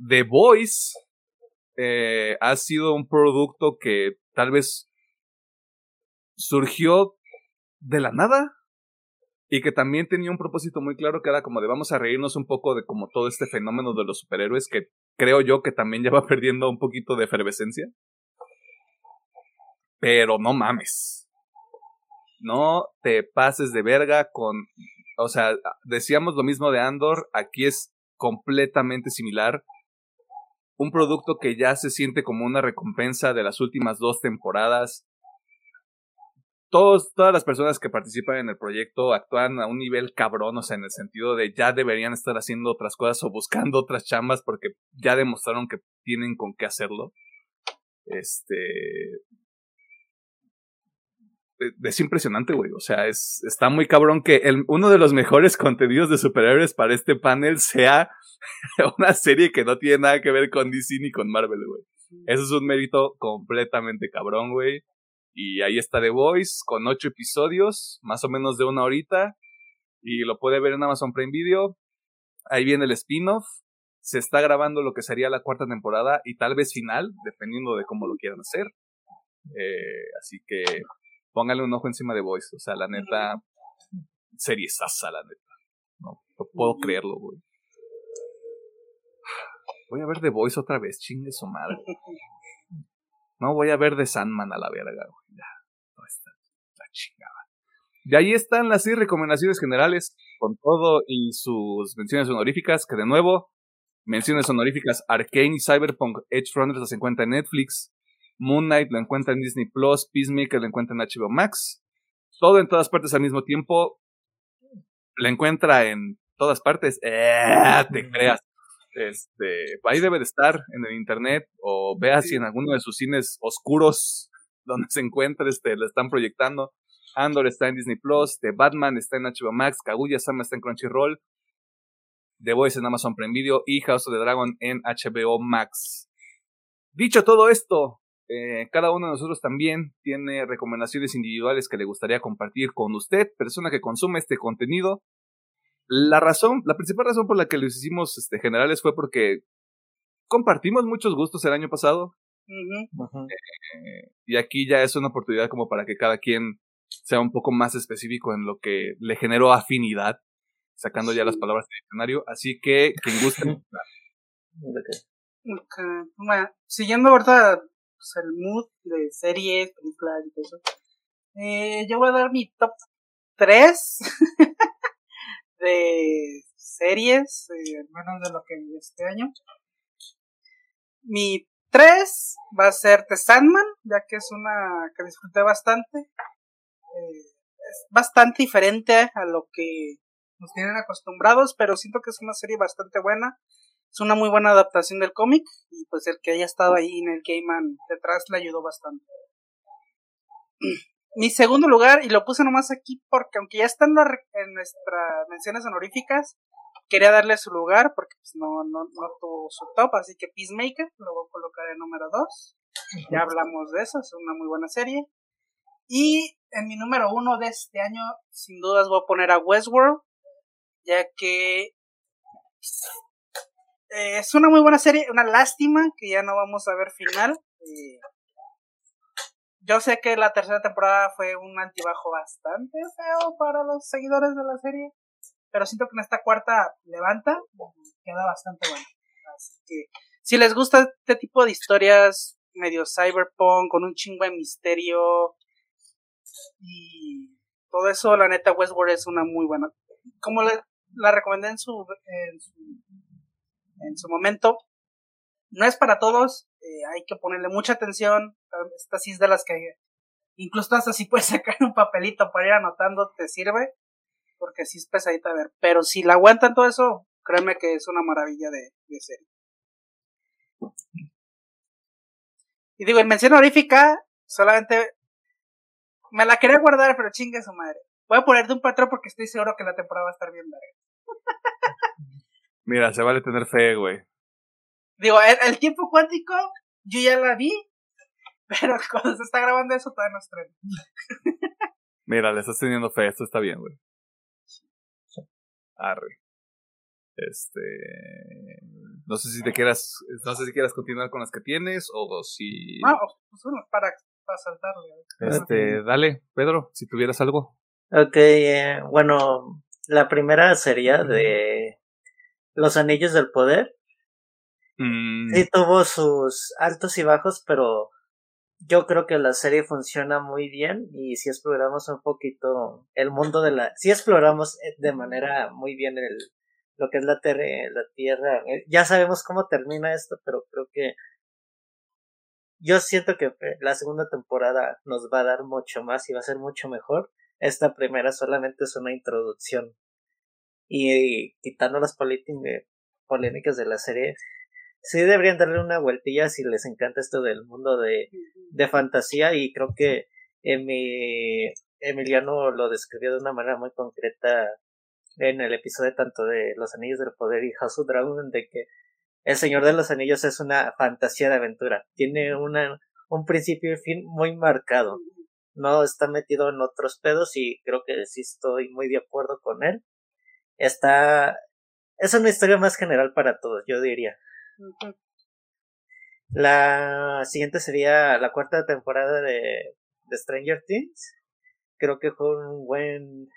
S1: The Voice eh, ha sido un producto que tal vez surgió de la nada y que también tenía un propósito muy claro que era como de vamos a reírnos un poco de como todo este fenómeno de los superhéroes que creo yo que también ya va perdiendo un poquito de efervescencia. Pero no mames. No te pases de verga con... O sea, decíamos lo mismo de Andor, aquí es completamente similar. Un producto que ya se siente como una recompensa de las últimas dos temporadas. Todos, todas las personas que participan en el proyecto actúan a un nivel cabrón, o sea, en el sentido de ya deberían estar haciendo otras cosas o buscando otras chambas porque ya demostraron que tienen con qué hacerlo. Este, es impresionante, güey. O sea, es, está muy cabrón que el, uno de los mejores contenidos de superhéroes para este panel sea una serie que no tiene nada que ver con DC ni con Marvel, güey. Eso es un mérito completamente cabrón, güey. Y ahí está The Voice con ocho episodios, más o menos de una horita. Y lo puede ver en Amazon Prime Video. Ahí viene el spin-off. Se está grabando lo que sería la cuarta temporada y tal vez final, dependiendo de cómo lo quieran hacer. Eh, así que póngale un ojo encima de Voice. O sea, la neta, sasa, la neta. No, puedo creerlo, güey. Voy a ver The Voice otra vez, chingue su madre. No voy a ver The Sandman a la verga, güey. Ya, no está la chingada. De ahí están las recomendaciones generales, con todo y sus menciones honoríficas, que de nuevo, menciones honoríficas, Arcane y Cyberpunk Edge Runners las encuentra en Netflix, Moon Knight lo encuentra en Disney Plus, Peacemaker lo encuentra en HBO Max. Todo en todas partes al mismo tiempo. Lo encuentra en todas partes. Eh, te creas. Este, ahí debe de estar en el internet o vea si en alguno de sus cines oscuros donde se encuentra este, lo están proyectando. Andor está en Disney Plus, The Batman está en HBO Max, Kaguya Sama está en Crunchyroll, The Voice en Amazon Prime Video y House of the Dragon en HBO Max. Dicho todo esto, eh, cada uno de nosotros también tiene recomendaciones individuales que le gustaría compartir con usted, persona que consume este contenido. La razón, la principal razón por la que los hicimos este, generales fue porque compartimos muchos gustos el año pasado. Eh, y aquí ya es una oportunidad como para que cada quien sea un poco más específico en lo que le generó afinidad, sacando ya las palabras del diccionario. Así que quien guste.
S3: Bueno, siguiendo verdad pues, el mood de series, películas y todo eso. Eh, yo voy a dar mi top 3 de series, eh, al menos de lo que vi este año. Mi 3 va a ser The Sandman, ya que es una que disfruté bastante. Eh, es bastante diferente a lo que nos tienen acostumbrados, pero siento que es una serie bastante buena es una muy buena adaptación del cómic y pues el que haya estado ahí en el Gaiman detrás le ayudó bastante. Mi segundo lugar, y lo puse nomás aquí porque aunque ya está en, nuestras menciones honoríficas, quería darle su lugar porque pues, no, no, no tuvo su top, así que Peacemaker lo voy a colocar en número 2. Ya hablamos de eso, es una muy buena serie. Y en mi número uno de este año, sin dudas voy a poner a Westworld, ya que eh, es una muy buena serie, una lástima que ya no vamos a ver final. Eh, yo sé que la tercera temporada fue un antibajo bastante feo para los seguidores de la serie, pero siento que en esta cuarta levanta, queda bastante bueno. Así que si les gusta este tipo de historias medio cyberpunk, con un chingo de misterio y todo eso, la neta Westworld es una muy buena. Como la recomendé en su, en su en su momento. No es para todos, eh, hay que ponerle mucha atención. Esta sí es de las que incluso hasta si puedes sacar un papelito para ir anotando, te sirve, porque sí es pesadita a ver. Pero si la aguantan todo eso, créeme que es una maravilla de, de serie. Y digo, en mención honorífica, solamente me la quería guardar, pero chingue su madre. Voy a ponerte un patrón porque estoy seguro que la temporada va a estar bien larga.
S1: Mira, se vale tener fe, güey.
S3: Digo, el, tiempo cuántico, yo ya la vi, pero cuando se está grabando eso todavía no estrena.
S1: Mira, le estás teniendo fe, esto está bien, güey. Arre. Este. No sé si te quieras. No sé si quieras continuar con las que tienes o si.
S3: No, pues bueno, para, para saltarle.
S1: Este, dale, Pedro, si tuvieras algo.
S2: Ok, eh, bueno, la primera sería de Los Anillos del Poder. Mm. Sí tuvo sus altos y bajos, pero yo creo que la serie funciona muy bien y si exploramos un poquito el mundo de la... Si exploramos eh, de manera muy bien el, lo que es la, la Tierra. Eh, ya sabemos cómo termina esto, pero creo que yo siento que eh, la segunda temporada nos va a dar mucho más y va a ser mucho mejor. Esta primera solamente es una introducción. Y, quitando las polémicas de la serie, sí deberían darle una vueltilla si les encanta esto del mundo de, de fantasía y creo que Emiliano lo describió de una manera muy concreta en el episodio tanto de Los Anillos del Poder y House of Dragon de que El Señor de los Anillos es una fantasía de aventura. Tiene una, un principio y fin muy marcado. No está metido en otros pedos y creo que sí estoy muy de acuerdo con él. Está, es una historia más general para todos, yo diría. La siguiente sería la cuarta temporada de, de Stranger Things. Creo que fue un buen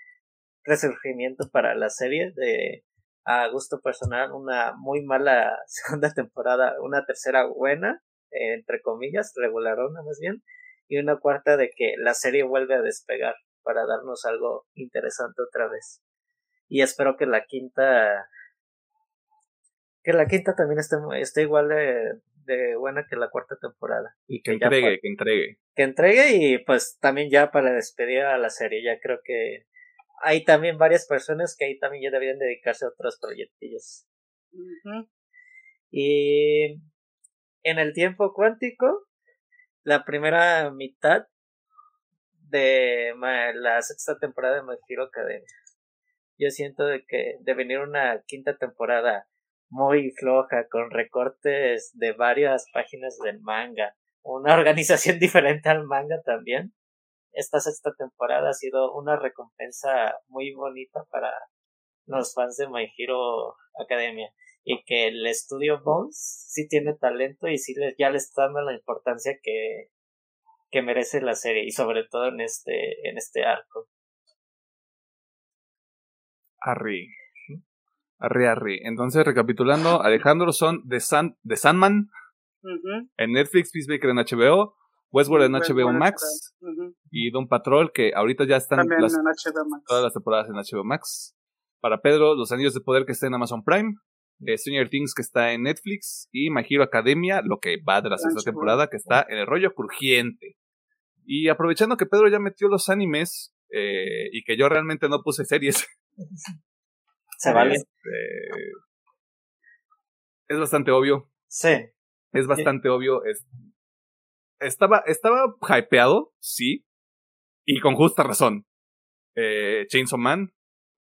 S2: resurgimiento para la serie de a gusto personal una muy mala segunda temporada, una tercera buena, entre comillas, regularona más bien, y una cuarta de que la serie vuelve a despegar para darnos algo interesante otra vez. Y espero que la quinta que la quinta también esté, esté igual de, de buena que la cuarta temporada.
S1: Y que, entregue, que entregue.
S2: Que entregue y pues también ya para despedir a la serie, ya creo que hay también varias personas que ahí también ya deberían dedicarse a otros proyectillos. Y en el tiempo cuántico, la primera mitad de la sexta temporada de My Hero Academia. Yo siento de que de venir una quinta temporada muy floja, con recortes de varias páginas del manga, una organización diferente al manga también esta sexta temporada ha sido una recompensa muy bonita para los fans de My Hero Academia y que el estudio Bones sí tiene talento y sí ya le está dando la importancia que, que merece la serie y sobre todo en este en este arco.
S1: Arri. Arri, Arri. Entonces, recapitulando, Alejandro son de, San, de Sandman en Netflix, Peacemaker en HBO, Westworld en HBO Max y Don Patrol, que ahorita ya están todas las temporadas en HBO Max. Para Pedro, Los Anillos de Poder que está en Amazon Prime. Eh, Stranger Things que está en Netflix y My Hero Academia, lo que va de la sexta temporada, que está en el rollo crujiente. Y aprovechando que Pedro ya metió los animes eh, y que yo realmente no puse series.
S2: Se vale.
S1: Este, es bastante obvio.
S2: Sí.
S1: Es bastante obvio. Es, estaba, estaba hypeado, sí, y con justa razón. Eh, Chainsaw Man,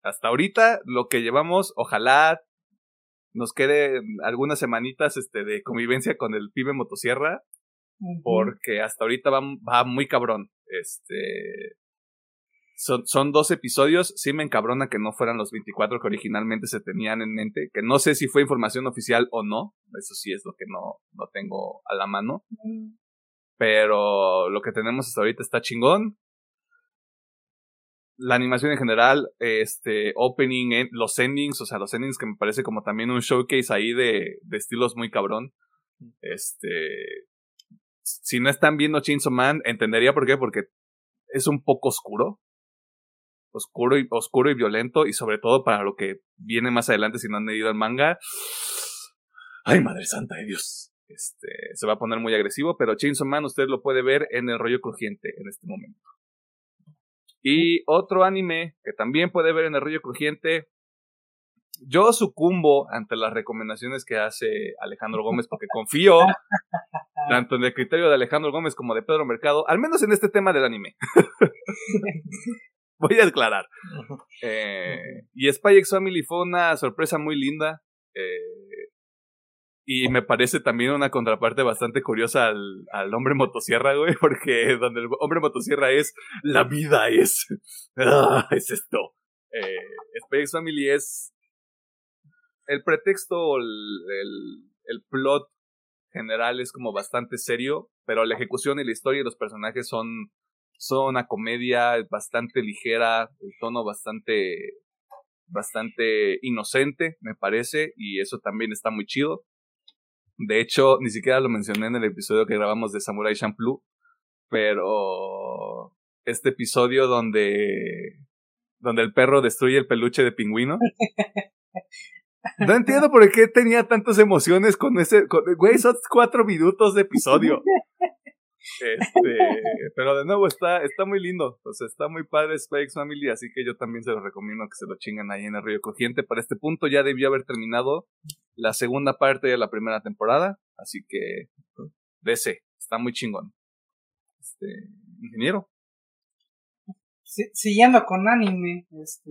S1: hasta ahorita, lo que llevamos, ojalá nos quede algunas semanitas este, de convivencia con el pibe motosierra, porque hasta ahorita va, va muy cabrón. Este, son, son dos episodios, sí me encabrona que no fueran los 24 que originalmente se tenían en mente, que no sé si fue información oficial o no, eso sí es lo que no, no tengo a la mano. Pero lo que tenemos hasta ahorita está chingón. La animación en general, este, opening, los endings, o sea, los endings que me parece como también un showcase ahí de, de estilos muy cabrón. Este, si no están viendo Chainsaw Man, entendería por qué, porque es un poco oscuro. Oscuro y, oscuro y violento, y sobre todo para lo que viene más adelante si no han leído el manga. Ay, madre santa de Dios. Este, se va a poner muy agresivo, pero Chainsaw Man usted lo puede ver en el rollo crujiente en este momento. Y otro anime que también puede ver en el rollo crujiente. Yo sucumbo ante las recomendaciones que hace Alejandro Gómez porque confío tanto en el criterio de Alejandro Gómez como de Pedro Mercado, al menos en este tema del anime. Voy a aclarar. Eh, y Spy X Family fue una sorpresa muy linda. Eh, y me parece también una contraparte bastante curiosa al, al hombre motosierra, güey, porque donde el hombre motosierra es la vida es. Ah, es esto. Eh, Space Family es. El pretexto, el, el, el plot general es como bastante serio, pero la ejecución y la historia y los personajes son, son una comedia bastante ligera, el tono bastante, bastante inocente, me parece, y eso también está muy chido. De hecho, ni siquiera lo mencioné en el episodio que grabamos de Samurai Champloo, pero este episodio donde donde el perro destruye el peluche de pingüino. No entiendo por qué tenía tantas emociones con ese. güey, son cuatro minutos de episodio. Este, pero de nuevo está, está muy lindo. O sea, está muy padre Spikes Family, así que yo también se lo recomiendo que se lo chingan ahí en el Río Cogiente. Para este punto ya debió haber terminado la segunda parte de la primera temporada. Así que, ese, está muy chingón. Este, ingeniero.
S3: siguiendo con anime, este,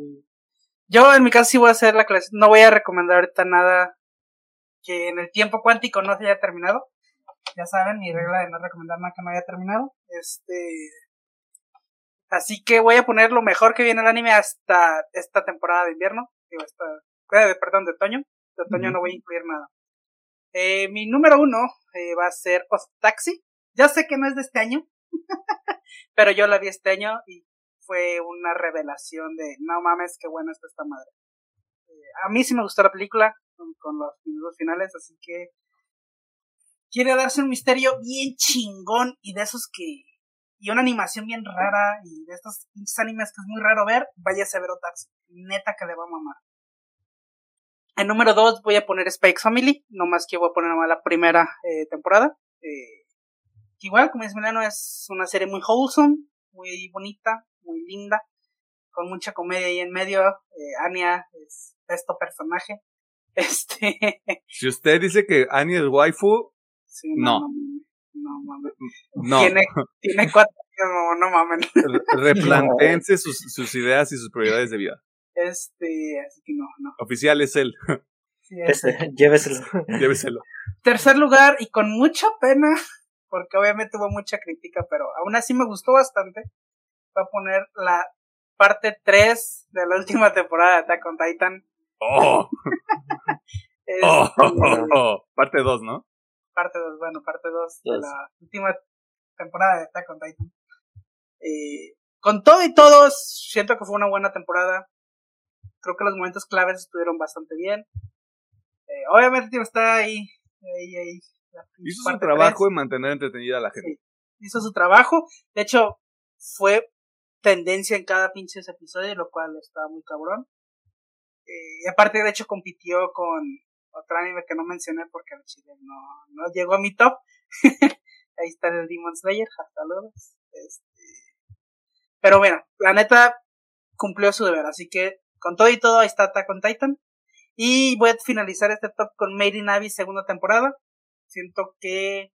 S3: yo en mi caso sí voy a hacer la clase, no voy a recomendar ahorita nada que en el tiempo cuántico no se haya terminado. Ya saben, mi regla de no recomendar nada que no haya terminado. Este. Así que voy a poner lo mejor que viene el anime hasta esta temporada de invierno. Digo, esta, eh, perdón, de otoño. De otoño no voy a incluir nada. Eh, mi número uno eh, va a ser Taxi. Ya sé que no es de este año, pero yo la vi este año y fue una revelación de no mames, qué buena está esta madre. a mí sí me gustó la película con, con los minutos finales, así que quiere darse un misterio bien chingón y de esos que. y una animación bien rara y de estos animes que es muy raro ver, váyase a ver Otaxi. Neta que le va a mamar. En número 2 voy a poner Spikes Family, no más que voy a poner la primera eh, temporada. Eh, igual, como es Milano, es una serie muy wholesome, muy bonita, muy linda, con mucha comedia ahí en medio. Eh, Anya es esto personaje. Este.
S1: Si usted dice que Anya es waifu, no.
S3: No, mames. No. Tiene, tiene cuatro años, no, mames.
S1: Replantense sus, sus ideas y sus prioridades de vida.
S3: Este, así que no, no.
S1: Oficial es él.
S2: Sí, este, lléveselo.
S1: Lléveselo.
S3: Tercer lugar, y con mucha pena, porque obviamente hubo mucha crítica, pero aún así me gustó bastante. Voy a poner la parte 3 de la última temporada de Attack on Titan.
S1: ¡Oh! este, oh, parte 2, ¿no?
S3: Parte 2, bueno, parte 2 de la última temporada de Attack on Titan. Eh, con todo y todo, siento que fue una buena temporada. Creo que los momentos claves estuvieron bastante bien. Eh, obviamente está ahí, ahí, ahí.
S1: Hizo su trabajo en mantener entretenida a la gente.
S3: hizo su trabajo. De hecho, fue tendencia en cada pinche episodio, lo cual está muy cabrón. Eh, y aparte, de hecho, compitió con otro anime que no mencioné porque el chile no, no llegó a mi top. Ahí está el Demon Slayer, hasta luego. Este... Pero bueno, la neta cumplió su deber, así que con todo y todo ahí está Attack on Titan. Y voy a finalizar este top con Made in Abyss segunda temporada. Siento que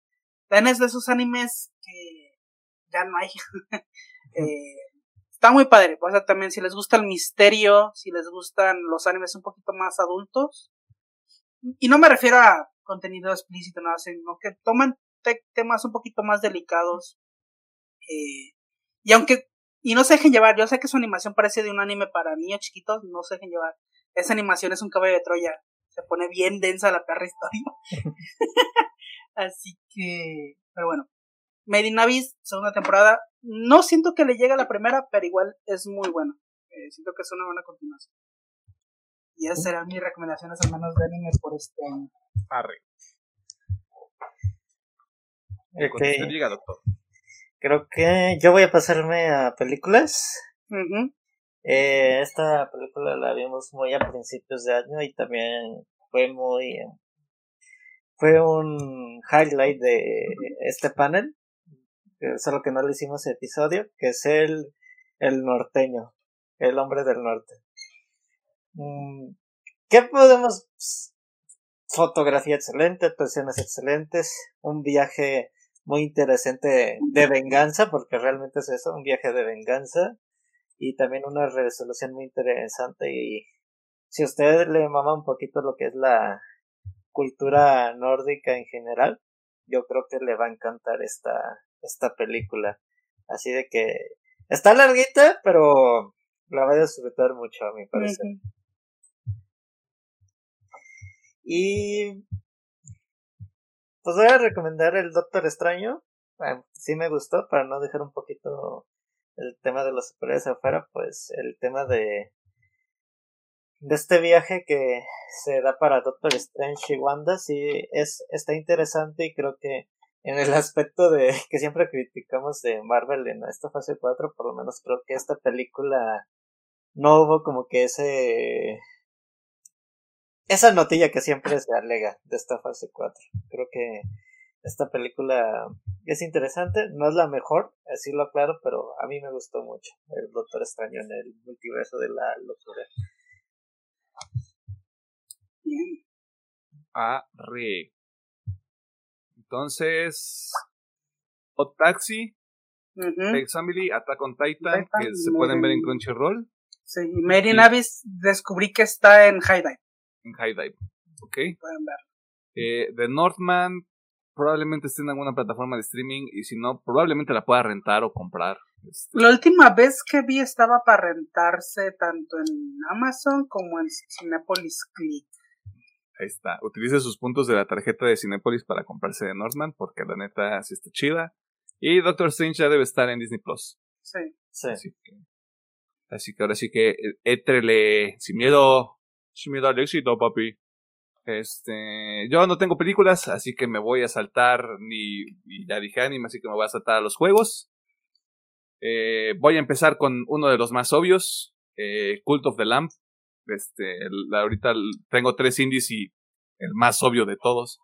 S3: también es de esos animes que ya no hay. eh, está muy padre. O sea, también si les gusta el misterio, si les gustan los animes un poquito más adultos, y no me refiero a contenido explícito, nada, sino que toman temas un poquito más delicados. Eh, y aunque, y no se dejen llevar, yo sé que su animación parece de un anime para niños chiquitos, no se dejen llevar. Esa animación es un caballo de Troya. Se pone bien densa la perra historia. Así que, pero bueno. Made in Abyss, segunda temporada. No siento que le llegue a la primera, pero igual es muy bueno. Eh, siento que es una buena continuación. Y esas serán mis recomendaciones hermanos de anime por este año.
S1: Arre.
S2: doctor. Creo que yo voy a pasarme a películas. eh, esta película la vimos muy a principios de año y también fue muy fue un highlight de este panel solo que no le hicimos episodio que es el el norteño el hombre del norte ¿Qué podemos? Fotografía excelente, actuaciones excelentes, un viaje muy interesante de venganza, porque realmente es eso, un viaje de venganza, y también una resolución muy interesante y si a usted le mama un poquito lo que es la cultura nórdica en general, yo creo que le va a encantar esta, esta película. Así de que está larguita, pero la va a disfrutar mucho, a mi parecer. Y pues voy a recomendar el Doctor Extraño. Bueno, sí me gustó, para no dejar un poquito el tema de los superhéroes afuera, pues el tema de de este viaje que se da para Doctor Strange y Wanda sí es está interesante y creo que en el aspecto de que siempre criticamos de Marvel en esta fase 4, por lo menos creo que esta película no hubo como que ese esa notilla que siempre se alega de esta fase 4. Creo que esta película es interesante, no es la mejor, así lo aclaro, pero a mí me gustó mucho el Doctor Extraño en el multiverso de la locura.
S1: Bien. Arre. Entonces, Hot Taxi, uh Family, Attack on Titan, que se pueden ver en Crunchyroll.
S3: Sí, y Mary Navis descubrí que está en High Dive.
S1: En High Dive, ok. Pueden ver. Eh, The Northman probablemente esté en alguna plataforma de streaming y si no, probablemente la pueda rentar o comprar.
S3: Este. La última vez que vi estaba para rentarse tanto en Amazon como en Cinepolis Click.
S1: Ahí está. Utilice sus puntos de la tarjeta de Cinepolis para comprarse de Northman, porque la neta sí está chida. Y Doctor Strange ya debe estar en Disney Plus.
S3: Sí.
S1: sí. Así, que, ahora sí que eh, étrele sin miedo. Sin miedo al éxito, papi. Este, yo no tengo películas, así que me voy a saltar, ni, ya dije anime, así que me voy a saltar a los juegos. Eh, voy a empezar con uno de los más obvios, eh, Cult of the Lamp. Este, ahorita tengo tres indies y el más obvio de todos.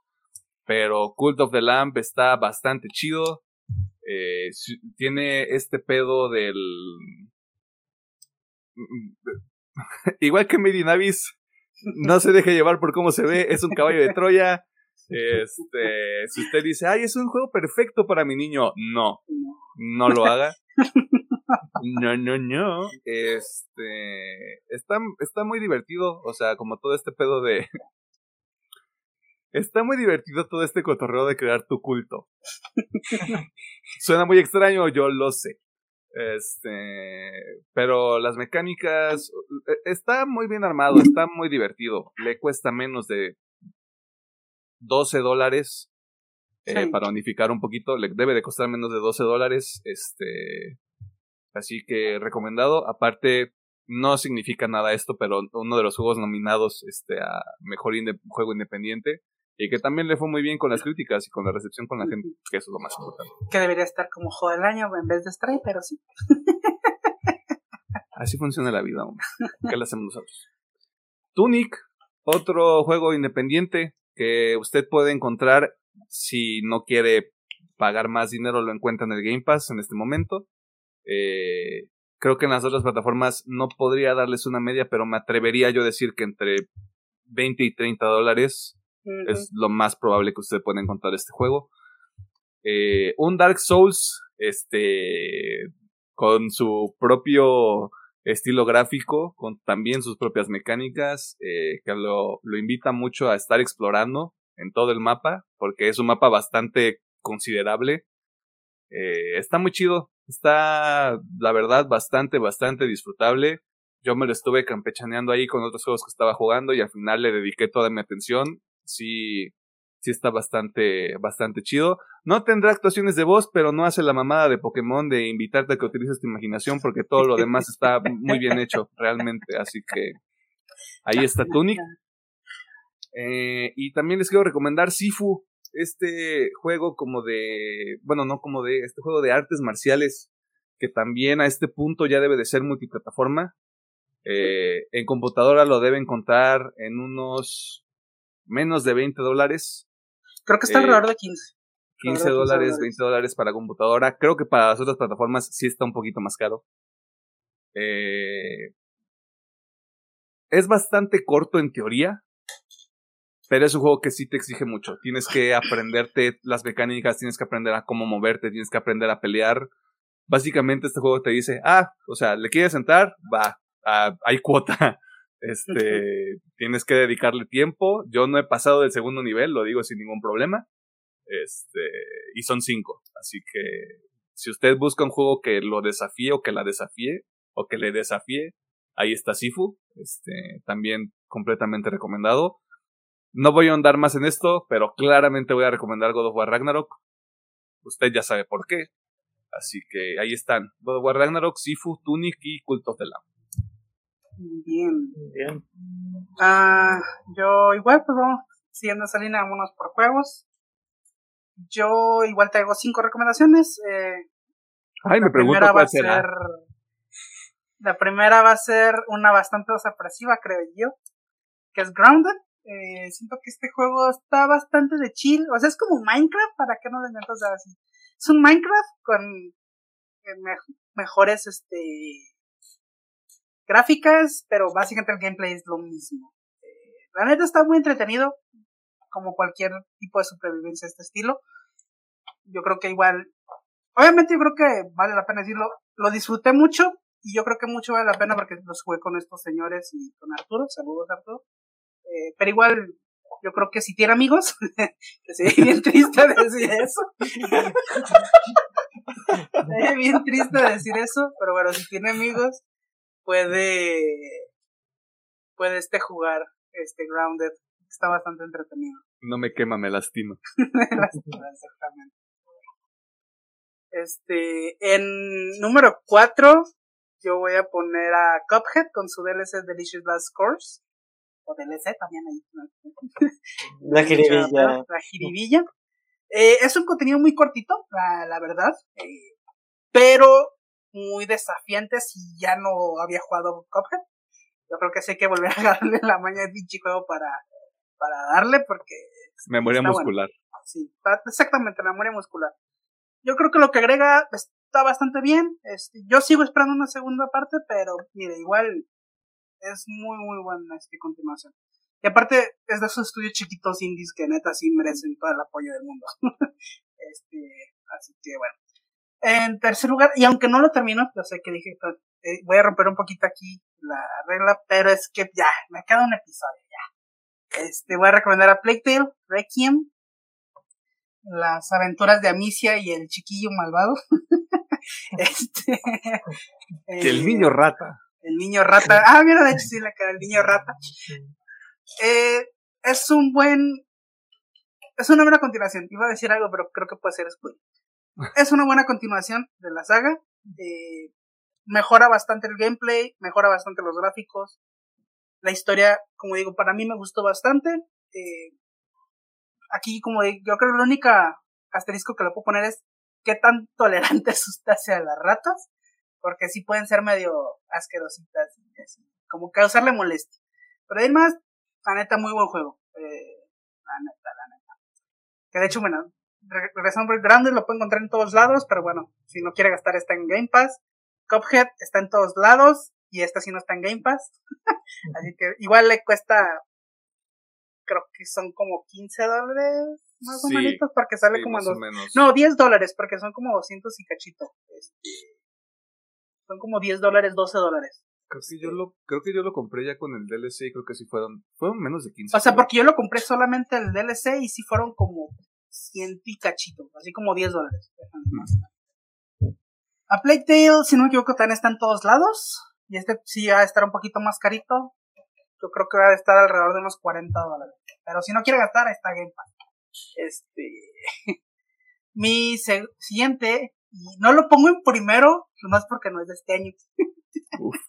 S1: Pero Cult of the Lamp está bastante chido. Eh, tiene este pedo del... Igual que Mary Navis, no se deje llevar por cómo se ve, es un caballo de Troya. Este, si usted dice, ay, es un juego perfecto para mi niño, no, no lo haga. No, no, no. Este, está, está muy divertido, o sea, como todo este pedo de... Está muy divertido todo este cotorreo de crear tu culto. Suena muy extraño, yo lo sé. Este, pero las mecánicas e, está muy bien armado, está muy divertido. Le cuesta menos de 12 dólares eh, para unificar un poquito. Le debe de costar menos de 12 dólares. Este, así que recomendado. Aparte, no significa nada esto, pero uno de los juegos nominados este, a mejor juego independiente y que también le fue muy bien con las críticas y con la recepción con la gente, que eso es lo más importante.
S3: Que debería estar como juego del año en vez de Stray, pero sí.
S1: Así funciona la vida, hombre. ¿Qué le hacemos nosotros? Tunic, otro juego independiente que usted puede encontrar si no quiere pagar más dinero, lo encuentra en el Game Pass en este momento. Eh, creo que en las otras plataformas no podría darles una media, pero me atrevería yo a decir que entre 20 y 30 dólares es lo más probable que usted pueda encontrar este juego. Eh, un Dark Souls, este, con su propio estilo gráfico, con también sus propias mecánicas, eh, que lo, lo invita mucho a estar explorando en todo el mapa, porque es un mapa bastante considerable. Eh, está muy chido, está, la verdad, bastante, bastante disfrutable. Yo me lo estuve campechaneando ahí con otros juegos que estaba jugando y al final le dediqué toda mi atención sí, sí está bastante, bastante chido. No tendrá actuaciones de voz, pero no hace la mamada de Pokémon de invitarte a que utilices tu imaginación porque todo lo demás está muy bien hecho, realmente. Así que ahí está Tunic. Eh, y también les quiero recomendar Sifu, este juego como de, bueno, no como de, este juego de artes marciales, que también a este punto ya debe de ser multiplataforma. Eh, en computadora lo deben contar en unos menos de 20 dólares.
S3: Creo que está alrededor de 15.
S1: 15 dólares, 20 dólares para computadora. Creo que para las otras plataformas sí está un poquito más caro. Eh, es bastante corto en teoría, pero es un juego que sí te exige mucho. Tienes que aprenderte las mecánicas, tienes que aprender a cómo moverte, tienes que aprender a pelear. Básicamente este juego te dice, ah, o sea, ¿le quieres sentar? Va, ah, hay cuota. Este, tienes que dedicarle tiempo. Yo no he pasado del segundo nivel, lo digo sin ningún problema. Este, y son cinco. Así que si usted busca un juego que lo desafíe o que la desafíe o que le desafíe, ahí está Sifu. Este, también completamente recomendado. No voy a andar más en esto, pero claramente voy a recomendar God of War Ragnarok. Usted ya sabe por qué. Así que ahí están. God of War Ragnarok, Sifu, Tunic y Cult of the.
S3: Bien. Bien. Ah, yo igual, pues vamos siguiendo esa línea, vámonos por juegos. Yo igual traigo cinco recomendaciones. Eh,
S1: Ay, me pregunto cuál
S3: va a ser. La primera va a ser una bastante sorpresiva, creo yo, que es Grounded. Eh, siento que este juego está bastante de chill. O sea, es como Minecraft, ¿para qué no le meto así? Es un Minecraft con eh, mejores este gráficas, pero básicamente el gameplay es lo mismo. Eh, la neta está muy entretenido, como cualquier tipo de supervivencia de este estilo. Yo creo que igual, obviamente yo creo que vale la pena decirlo, lo disfruté mucho y yo creo que mucho vale la pena porque los jugué con estos señores y con Arturo, saludos Arturo. Eh, pero igual, yo creo que si tiene amigos, que sería bien triste decir eso. sería bien triste decir eso, pero bueno, si tiene amigos, puede, puede este jugar este Grounded. Está bastante entretenido.
S1: No me quema, me lastima.
S3: me lastima, exactamente. Este, en número 4, yo voy a poner a Cuphead con su DLC Delicious Last Course o DLC también ahí.
S2: La jiribilla.
S3: La jiribilla. Eh, es un contenido muy cortito, la, la verdad, eh, pero muy desafiante si ya no había jugado Cuphead. Yo creo que sé que volver a darle la maña de pinche juego para, para darle porque...
S1: Memoria muscular.
S3: Sí, exactamente, memoria muscular. Yo creo que lo que agrega está bastante bien. Este, yo sigo esperando una segunda parte, pero mire, igual es muy, muy buena esta continuación. Y aparte, es de esos estudios chiquitos indies que neta sí merecen todo el apoyo del mundo. este, así que bueno. En tercer lugar, y aunque no lo termino, yo sé que dije, eh, voy a romper un poquito aquí la regla, pero es que ya, me queda un episodio ya. Este, voy a recomendar a Plague Tale, Requiem, las aventuras de Amicia y el chiquillo malvado. este,
S1: el niño rata.
S3: El niño rata. Ah, mira, de hecho sí la cara, el niño rata. Eh, es un buen. Es una buena continuación. Iba a decir algo, pero creo que puede ser spoiler. Es una buena continuación de la saga. Eh, mejora bastante el gameplay, mejora bastante los gráficos. La historia, como digo, para mí me gustó bastante. Eh, aquí, como digo, yo creo que la única asterisco que le puedo poner es qué tan tolerante usted hacia las ratas porque sí pueden ser medio asquerositas y así, como causarle molestia. Pero además, la neta, muy buen juego. Eh, la neta, la neta. Que de hecho, bueno, regresando por grande lo puede encontrar en todos lados, pero bueno, si no quiere gastar está en Game Pass. Cuphead está en todos lados y esta sí no está en Game Pass. Así que igual le cuesta, creo que son como 15 dólares más o menos, porque sale como dos. No, 10 dólares, porque son como 200 y cachito. Este, son como 10 dólares, 12 dólares.
S1: Creo que, yo lo, creo que yo lo compré ya con el DLC y creo que sí fueron, fueron menos de 15.
S3: O sea, porque yo lo compré solamente el DLC y sí fueron como 100 y cachito, así como 10 dólares. A Plague Tale, si no me equivoco, también está en todos lados. Y este sí va a estar un poquito más carito. Yo creo que va a estar alrededor de unos 40 dólares. Pero si no quiere gastar, está Game Pass. Este. Mi siguiente y no lo pongo en primero, nomás porque no es de este año.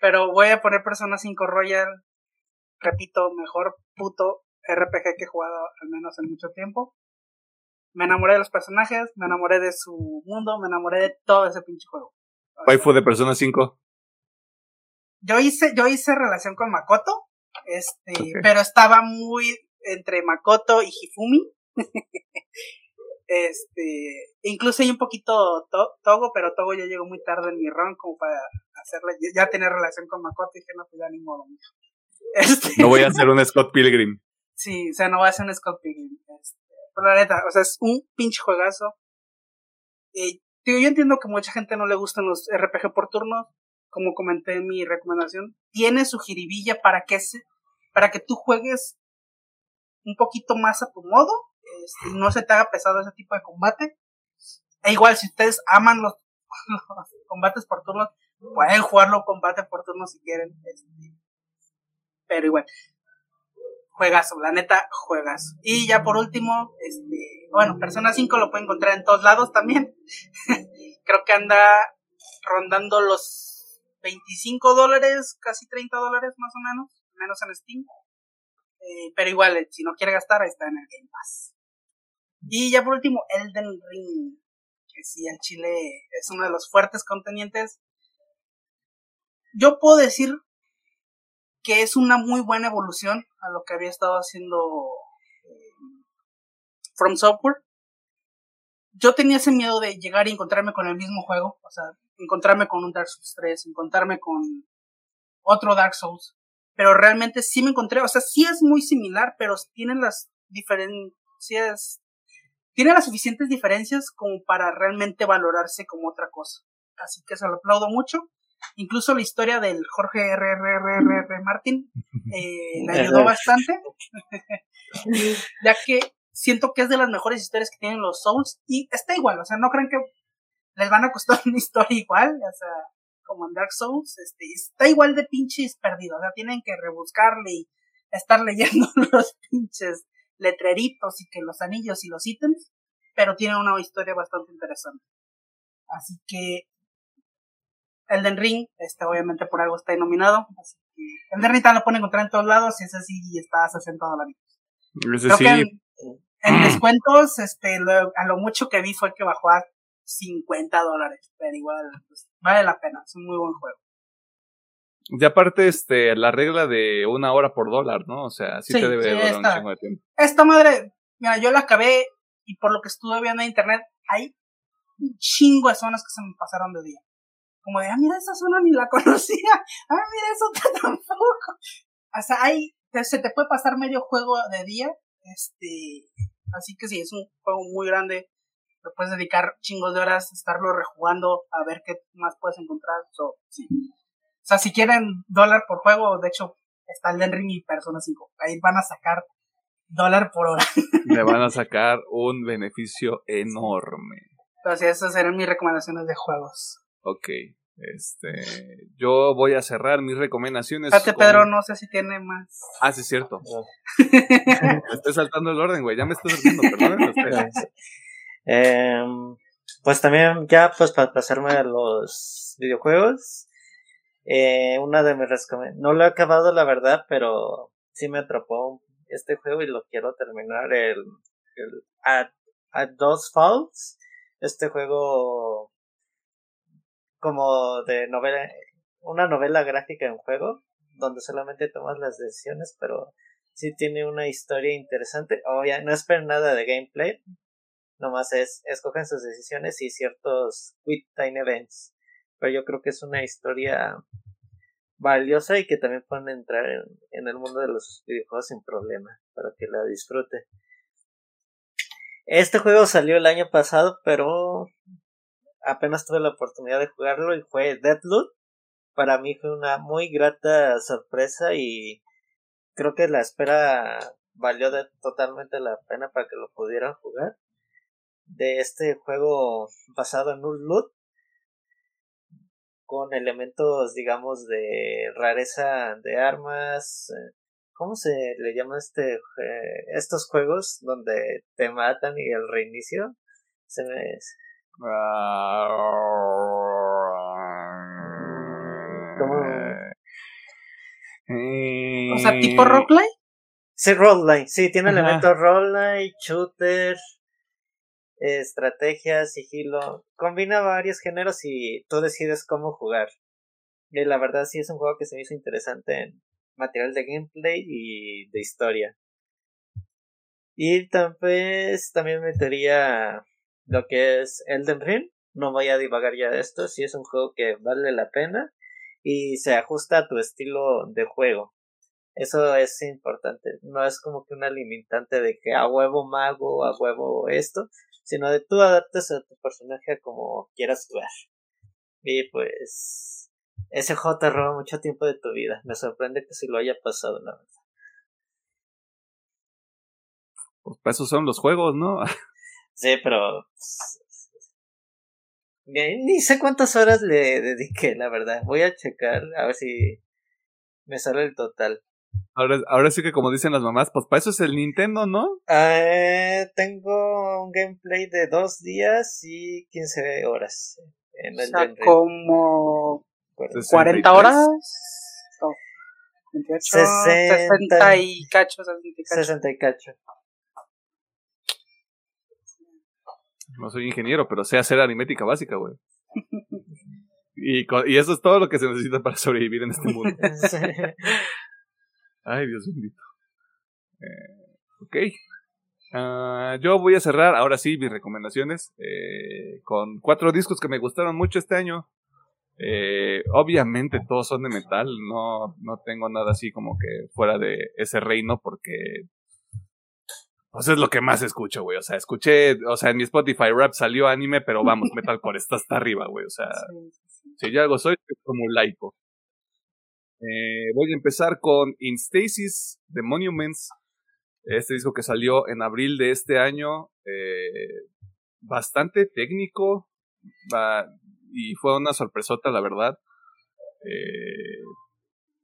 S3: Pero voy a poner Persona 5 Royal, repito, mejor puto RPG que he jugado al menos en mucho tiempo. Me enamoré de los personajes, me enamoré de su mundo, me enamoré de todo ese pinche juego.
S1: fue de Persona 5?
S3: Yo hice, yo hice relación con Makoto, este, pero estaba muy entre Makoto y Hifumi. Este, incluso hay un poquito Togo, pero Togo ya llegó muy tarde en mi run como para hacerle, ya tener relación con Makoto y dije, no, pues ya ni modo,
S1: este, No voy a hacer un Scott Pilgrim.
S3: Sí, o sea, no voy a hacer un Scott Pilgrim. Este, o sea, es un pinche juegazo. Y yo entiendo que mucha gente no le gustan los RPG por turnos. como comenté en mi recomendación, tiene su jiribilla para que, se, para que tú juegues un poquito más a tu modo, este, no se te haga pesado ese tipo de combate. E igual, si ustedes aman los, combates por turnos, pueden jugarlo combate por turnos si quieren. Este, pero igual, juegas, la neta, juegas. Y ya por último, este, bueno, Persona 5 lo pueden encontrar en todos lados también. Creo que anda rondando los 25 dólares, casi 30 dólares más o menos, menos en Steam. Eh, pero igual, eh, si no quiere gastar, está en el Game Pass. Y ya por último, Elden Ring. Que sí, el Chile es uno de los fuertes contenientes. Yo puedo decir que es una muy buena evolución a lo que había estado haciendo eh, From Software. Yo tenía ese miedo de llegar y encontrarme con el mismo juego, o sea, encontrarme con un Dark Souls 3, encontrarme con otro Dark Souls, pero realmente sí me encontré, o sea, sí es muy similar, pero tienen las diferencias, tiene las suficientes diferencias como para realmente valorarse como otra cosa. Así que se lo aplaudo mucho. Incluso la historia del Jorge R. Martin eh, le ayudó bastante, ya que siento que es de las mejores historias que tienen los Souls y está igual, o sea, no creen que les van a costar una historia igual, o sea, como en Dark Souls, este, está igual de pinches perdido, o sea, tienen que rebuscarle y estar leyendo los pinches letreritos y que los anillos y los ítems, pero tiene una historia bastante interesante. Así que Elden Ring, este obviamente por algo está nominado, así que Elden Ring lo pueden encontrar en todos lados y es así y está a 60 dólares. Creo que en, descuentos, este, a lo mucho que vi fue que bajó a 50 dólares, pero igual, pues, vale la pena, es un muy buen juego.
S1: Y aparte, este, la regla de una hora por dólar, ¿no? O sea, sí, te debe
S3: un chingo de tiempo. Esta madre, mira, yo la acabé y por lo que estuve viendo en internet, hay un chingo de zonas que se me pasaron de día como de, ah, mira, esa zona ni la conocía, ah, mira, eso tampoco. O sea, ahí se te puede pasar medio juego de día, este, así que sí, es un juego muy grande, le puedes dedicar chingos de horas, estarlo rejugando, a ver qué más puedes encontrar, so, sí. O sea, si quieren dólar por juego, de hecho, está el Ring y Persona 5, ahí van a sacar dólar por hora.
S1: Le van a sacar un beneficio enorme.
S3: Entonces, esas eran mis recomendaciones de juegos.
S1: Ok. Este, yo voy a cerrar mis recomendaciones.
S3: Espérate, Pedro, no sé si tiene más.
S1: Ah, sí, es cierto. me estoy saltando el orden, güey. Ya me estoy saltando, perdón.
S2: eh, pues también, ya, pues para pasarme a los videojuegos. Eh, una de mis recomendaciones. No lo he acabado, la verdad, pero sí me atrapó este juego y lo quiero terminar. El, el At, At Dos Falls. Este juego como de novela, una novela gráfica en juego, donde solamente tomas las decisiones, pero sí tiene una historia interesante. ya no esperen nada de gameplay, nomás es, escogen sus decisiones y ciertos quick time events. Pero yo creo que es una historia valiosa y que también pueden entrar en, en el mundo de los videojuegos sin problema, para que la disfrute. Este juego salió el año pasado, pero apenas tuve la oportunidad de jugarlo y fue Deadloop. Para mí fue una muy grata sorpresa y creo que la espera valió totalmente la pena para que lo pudieran jugar. De este juego basado en un loot con elementos digamos de rareza de armas eh, ¿cómo se le llama este eh, estos juegos donde te matan y el reinicio se me
S3: o sea, tipo roguelike.
S2: Sí, roguelike. Sí, tiene elementos roguelike, shooter, estrategia, sigilo. Combina varios géneros y tú decides cómo jugar. Y la verdad sí es un juego que se me hizo interesante en material de gameplay y de historia. Y pues, también metería lo que es Elden Ring. No voy a divagar ya de esto, si es un juego que vale la pena y se ajusta a tu estilo de juego. Eso es importante. No es como que una limitante de que a huevo mago, a huevo esto, sino de tú adaptes a tu personaje como quieras jugar. Y pues ese juego te roba mucho tiempo de tu vida. Me sorprende que si lo haya pasado, la verdad.
S1: Pues para eso son los juegos, ¿no?
S2: sí, pero. Ni, sé cuántas horas le dediqué, la verdad. Voy a checar a ver si me sale el total.
S1: Ahora, ahora sí que como dicen las mamás, pues para eso es el Nintendo, ¿no?
S2: Eh, tengo un gameplay de dos días y 15 horas.
S3: En o sea, como 40 horas. Oh, 28, 60, y cacho,
S2: 60 y cacho.
S1: No soy ingeniero, pero sé hacer aritmética básica, güey. y, y eso es todo lo que se necesita para sobrevivir en este mundo. Ay, Dios mío. Eh, ok. Uh, yo voy a cerrar ahora sí mis recomendaciones eh, con cuatro discos que me gustaron mucho este año. Eh, obviamente todos son de metal, no, no tengo nada así como que fuera de ese reino porque pues es lo que más escucho, güey. O sea, escuché, o sea, en mi Spotify rap salió anime, pero vamos, metalcore está hasta arriba, güey. O sea, si yo algo soy, es como un laico. Eh, voy a empezar con In Stasis de Monuments. Este disco que salió en abril de este año. Eh, bastante técnico. y fue una sorpresota, la verdad. Eh,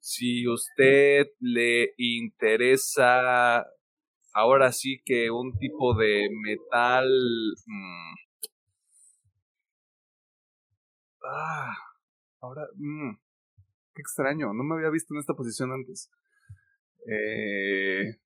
S1: si usted le interesa ahora sí que un tipo de metal... Mm, ah, ahora... Mm, Qué extraño, no me había visto en esta posición antes. Eh,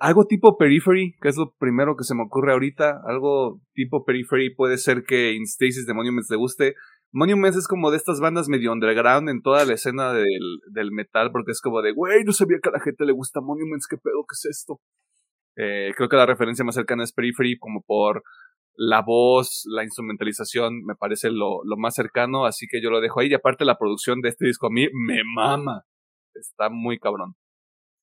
S1: algo tipo Periphery, que es lo primero que se me ocurre ahorita. Algo tipo Periphery puede ser que Instasis de Monuments guste. Monuments es como de estas bandas medio underground en toda la escena del, del metal, porque es como de, güey, no sabía que a la gente le gusta Monuments, qué pedo, qué es esto. Eh, creo que la referencia más cercana es Periphery, como por la voz, la instrumentalización me parece lo, lo, más cercano, así que yo lo dejo ahí. Y aparte la producción de este disco a mí me mama. Está muy cabrón.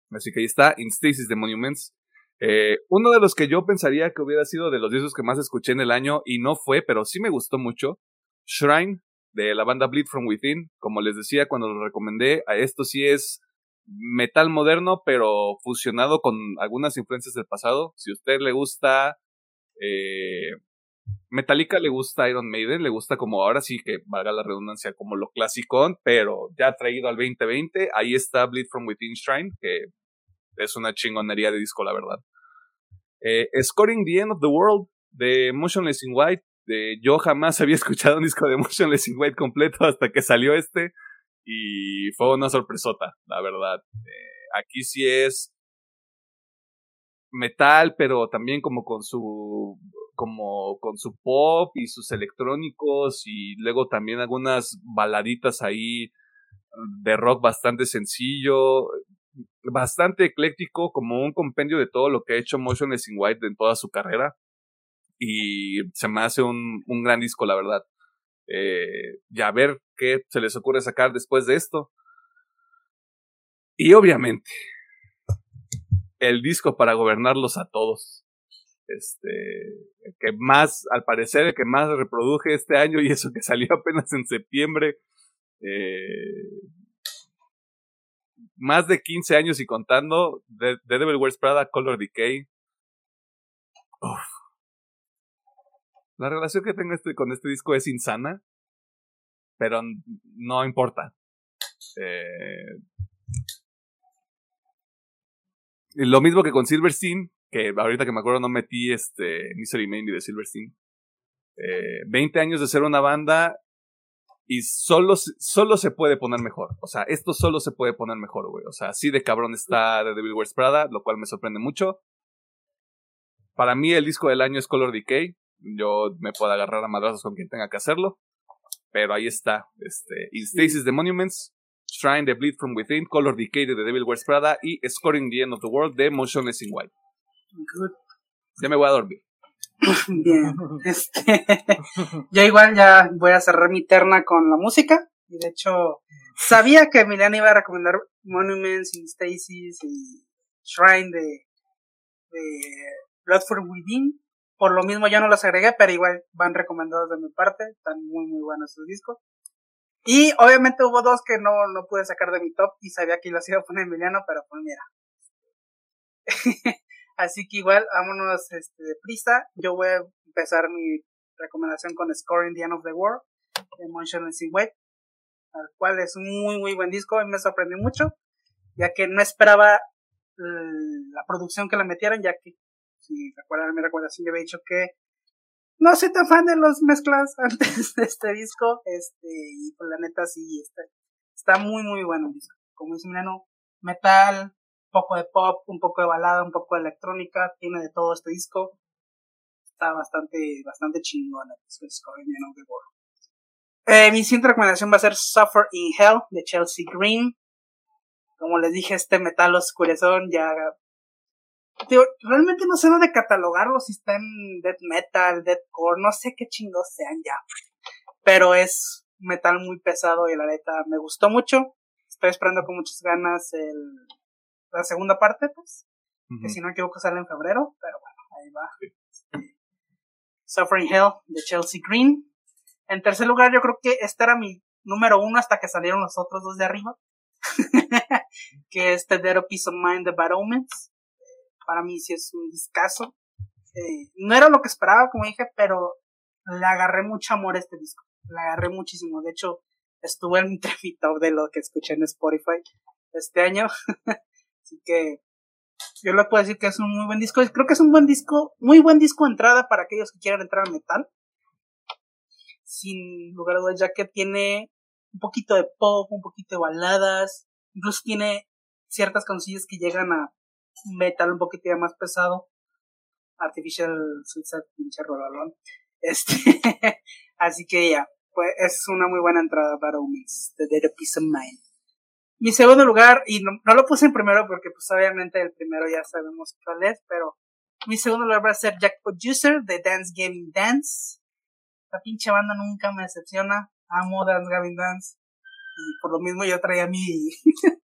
S1: Así que ahí está, Instasis de Monuments. Eh, uno de los que yo pensaría que hubiera sido de los discos que más escuché en el año y no fue, pero sí me gustó mucho, Shrine de la banda Bleed From Within. Como les decía cuando lo recomendé, esto sí es metal moderno, pero fusionado con algunas influencias del pasado. Si a usted le gusta eh, Metallica le gusta Iron Maiden, le gusta como ahora sí que valga la redundancia, como lo clasicón, pero ya traído al 2020. Ahí está Bleed from Within Shrine, que es una chingonería de disco, la verdad. Eh, Scoring the End of the World de Motionless in White. De, yo jamás había escuchado un disco de Motionless in White completo hasta que salió este. Y fue una sorpresota, la verdad. Eh, aquí sí es metal, pero también como con su como con su pop y sus electrónicos y luego también algunas baladitas ahí de rock bastante sencillo, bastante ecléctico, como un compendio de todo lo que ha hecho Motionless in White en toda su carrera. Y se me hace un, un gran disco, la verdad. Eh, ya a ver qué se les ocurre sacar después de esto. Y obviamente, el disco para gobernarlos a todos. Este, que más, al parecer, el que más reproduje este año y eso que salió apenas en septiembre. Eh, más de 15 años y contando, The, Devil Wears Prada, Color Decay. La relación que tengo este, con este disco es insana, pero no importa. Eh, lo mismo que con Silverstein, que ahorita que me acuerdo no metí este Misery Main de Silverstein. Eh, 20 años de ser una banda y solo, solo se puede poner mejor. O sea, esto solo se puede poner mejor, güey. O sea, así de cabrón está The Devil Wears Prada, lo cual me sorprende mucho. Para mí el disco del año es Color Decay. Yo me puedo agarrar a madrazos con quien tenga que hacerlo. Pero ahí está. Este, In Stasis the Monuments. Shrine the Bleed from Within, Color Decay de The Devil Wears Prada y Scoring the End of the World de Motionless in White. Good. Ya me voy a dormir.
S3: Bien, este, yo igual ya voy a cerrar mi terna con la música. Y de hecho, sabía que Emiliano iba a recomendar Monuments, In Stasis y Shrine de, de Blood from Within. Por lo mismo ya no los agregué, pero igual van recomendados de mi parte. Están muy, muy buenos sus discos. Y obviamente hubo dos que no, no pude sacar de mi top y sabía que las iba a poner Emiliano, pero pues mira. Así que igual, vámonos este, de prisa. Yo voy a empezar mi recomendación con Scoring the End of the World de Motion Wave, al cual es un muy muy buen disco y me sorprendió mucho, ya que no esperaba la producción que le metieron, ya que si recuerdan mi recomendación yo había dicho que no soy tan fan de los mezclas antes de este disco, este, y pues la neta sí, está, está muy muy bueno el disco. Como dice Milano, metal, un poco de pop, un poco de balada, un poco de electrónica, tiene de todo este disco. Está bastante, bastante chingón el disco de eh, mi siguiente recomendación va a ser Suffer in Hell de Chelsea Green. Como les dije, este metal oscurezón ya realmente no sé dónde catalogarlo, si está en death metal, deathcore, no sé qué chingos sean ya. Pero es metal muy pesado y la neta me gustó mucho. Estoy esperando con muchas ganas el, la segunda parte, pues. Que si no me equivoco sale en febrero, pero bueno, ahí va. Suffering Hell de Chelsea Green. En tercer lugar, yo creo que este era mi número uno hasta que salieron los otros dos de arriba. que es The Dead Peace of Mind de Bad Omens para mí sí es un discazo. Eh, no era lo que esperaba, como dije, pero le agarré mucho amor a este disco. Le agarré muchísimo. De hecho, estuve en mi top de lo que escuché en Spotify este año. Así que yo le puedo decir que es un muy buen disco. Creo que es un buen disco, muy buen disco de entrada para aquellos que quieran entrar al metal. Sin lugar a dudas, ya que tiene un poquito de pop, un poquito de baladas, incluso tiene ciertas canciones que llegan a metal un poquito más pesado. Artificial Suicide, pinche rololón. Este, así que ya, pues es una muy buena entrada para mix de Dead Peace of Mind. Mi segundo lugar, y no, lo puse en primero porque pues obviamente el primero ya sabemos cuál es, pero mi segundo lugar va a ser Jackpot User de Dance Gaming Dance. La pinche banda nunca me decepciona. Amo Dance Gaming Dance. Y por lo mismo yo traía mi,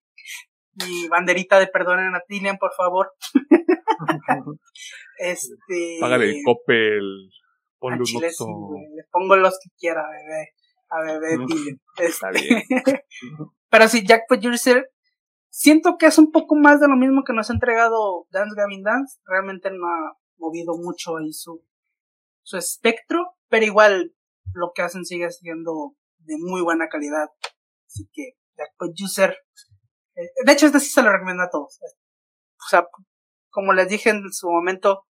S3: mi banderita de perdonen a Tillian, por favor. este.
S1: Págale el copel. Ponle un
S3: Le pongo los que quiera, bebé. A bebé Tillian. Está bien. Pero sí, Jack Producer. Siento que es un poco más de lo mismo que nos ha entregado Dance Gavin Dance. Realmente no ha movido mucho ahí su, su espectro. Pero igual lo que hacen sigue siendo de muy buena calidad. Así que Jack Producer de hecho, este sí se lo recomiendo a todos. O sea, como les dije en su momento,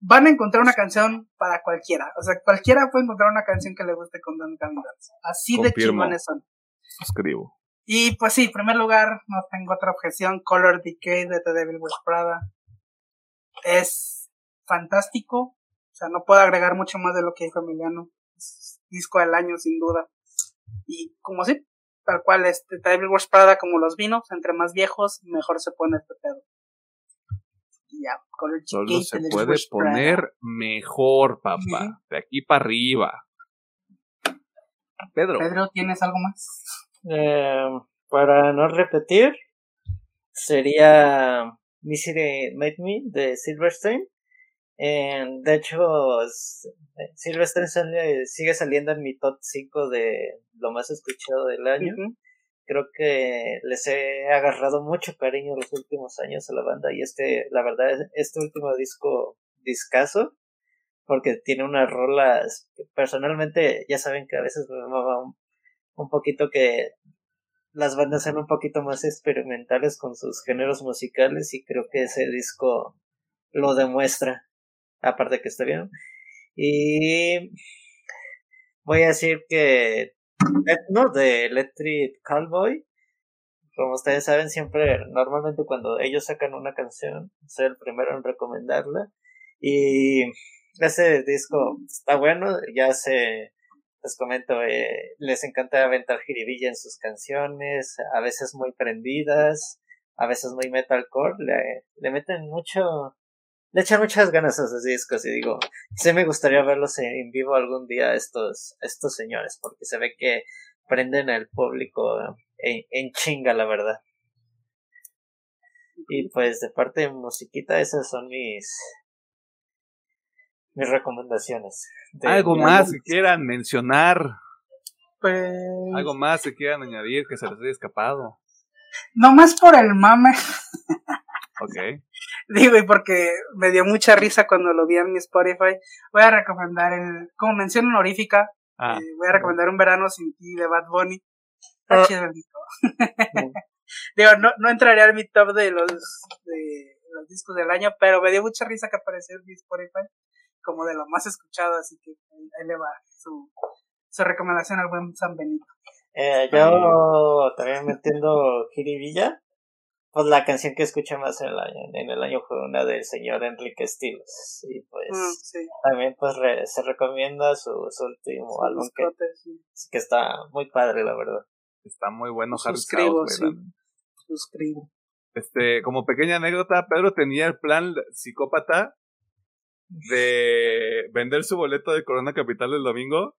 S3: van a encontrar una canción para cualquiera. O sea, cualquiera puede encontrar una canción que le guste con Don Dance. Así de chingones son.
S1: Escribo.
S3: Y pues sí, en primer lugar, no tengo otra objeción. Color Decay de The Devil Wears Prada. Es fantástico. O sea, no puedo agregar mucho más de lo que dijo Emiliano. Es disco del año, sin duda. Y como sí, tal cual este Devil Wears Prada como los vinos, entre más viejos, mejor se pone este pedo.
S1: ya, color Solo se puede poner mejor, papá. De aquí para arriba.
S3: Pedro. Pedro, ¿tienes algo más?
S2: Eh, para no repetir, sería Misery Made Me de Silverstein. De hecho, Silverstein sigue saliendo en mi top 5 de lo más escuchado del año. Creo que les he agarrado mucho cariño los últimos años a la banda y este, la verdad, este último disco, discaso, porque tiene unas rolas que personalmente ya saben que a veces me mamaba un, un poquito que las bandas sean un poquito más experimentales con sus géneros musicales y creo que ese disco lo demuestra, aparte que está bien. Y voy a decir que no, de Electric Cowboy. Como ustedes saben, siempre, normalmente cuando ellos sacan una canción, soy el primero en recomendarla. Y ese disco está bueno, ya se, les comento, eh, les encanta aventar jiribilla en sus canciones, a veces muy prendidas, a veces muy metalcore, le meten mucho, le echan muchas ganas a esos discos y digo, sí me gustaría verlos en vivo algún día estos, estos señores, porque se ve que prenden al público en, chinga, la verdad. Y pues de parte de musiquita, esas son mis mis recomendaciones.
S1: Algo más que quieran mencionar. Pues... Algo más se quieran añadir que se les haya escapado.
S3: No más por el mame.
S1: ok.
S3: Digo, y porque me dio mucha risa cuando lo vi en mi Spotify. Voy a recomendar el, como mención honorífica, ah, eh, voy a recomendar Un Verano Sin Ti de Bad Bunny. Está ah. chido el Digo, no, no entraría en mi top de los, de los discos del año, pero me dio mucha risa que apareció en mi Spotify como de lo más escuchado, así que ahí le va su, su recomendación al buen San Benito.
S2: Eh, yo también metiendo Jiribilla, pues la canción que escuché más en el año, en el año fue una del señor Enrique Stiles, y pues mm, también pues se recomienda su, último álbum que, que está muy padre la verdad.
S1: Está muy bueno
S3: Suscribo, sí. Suscribo.
S1: Este, como pequeña anécdota, Pedro tenía el plan psicópata de vender su boleto de Corona Capital el domingo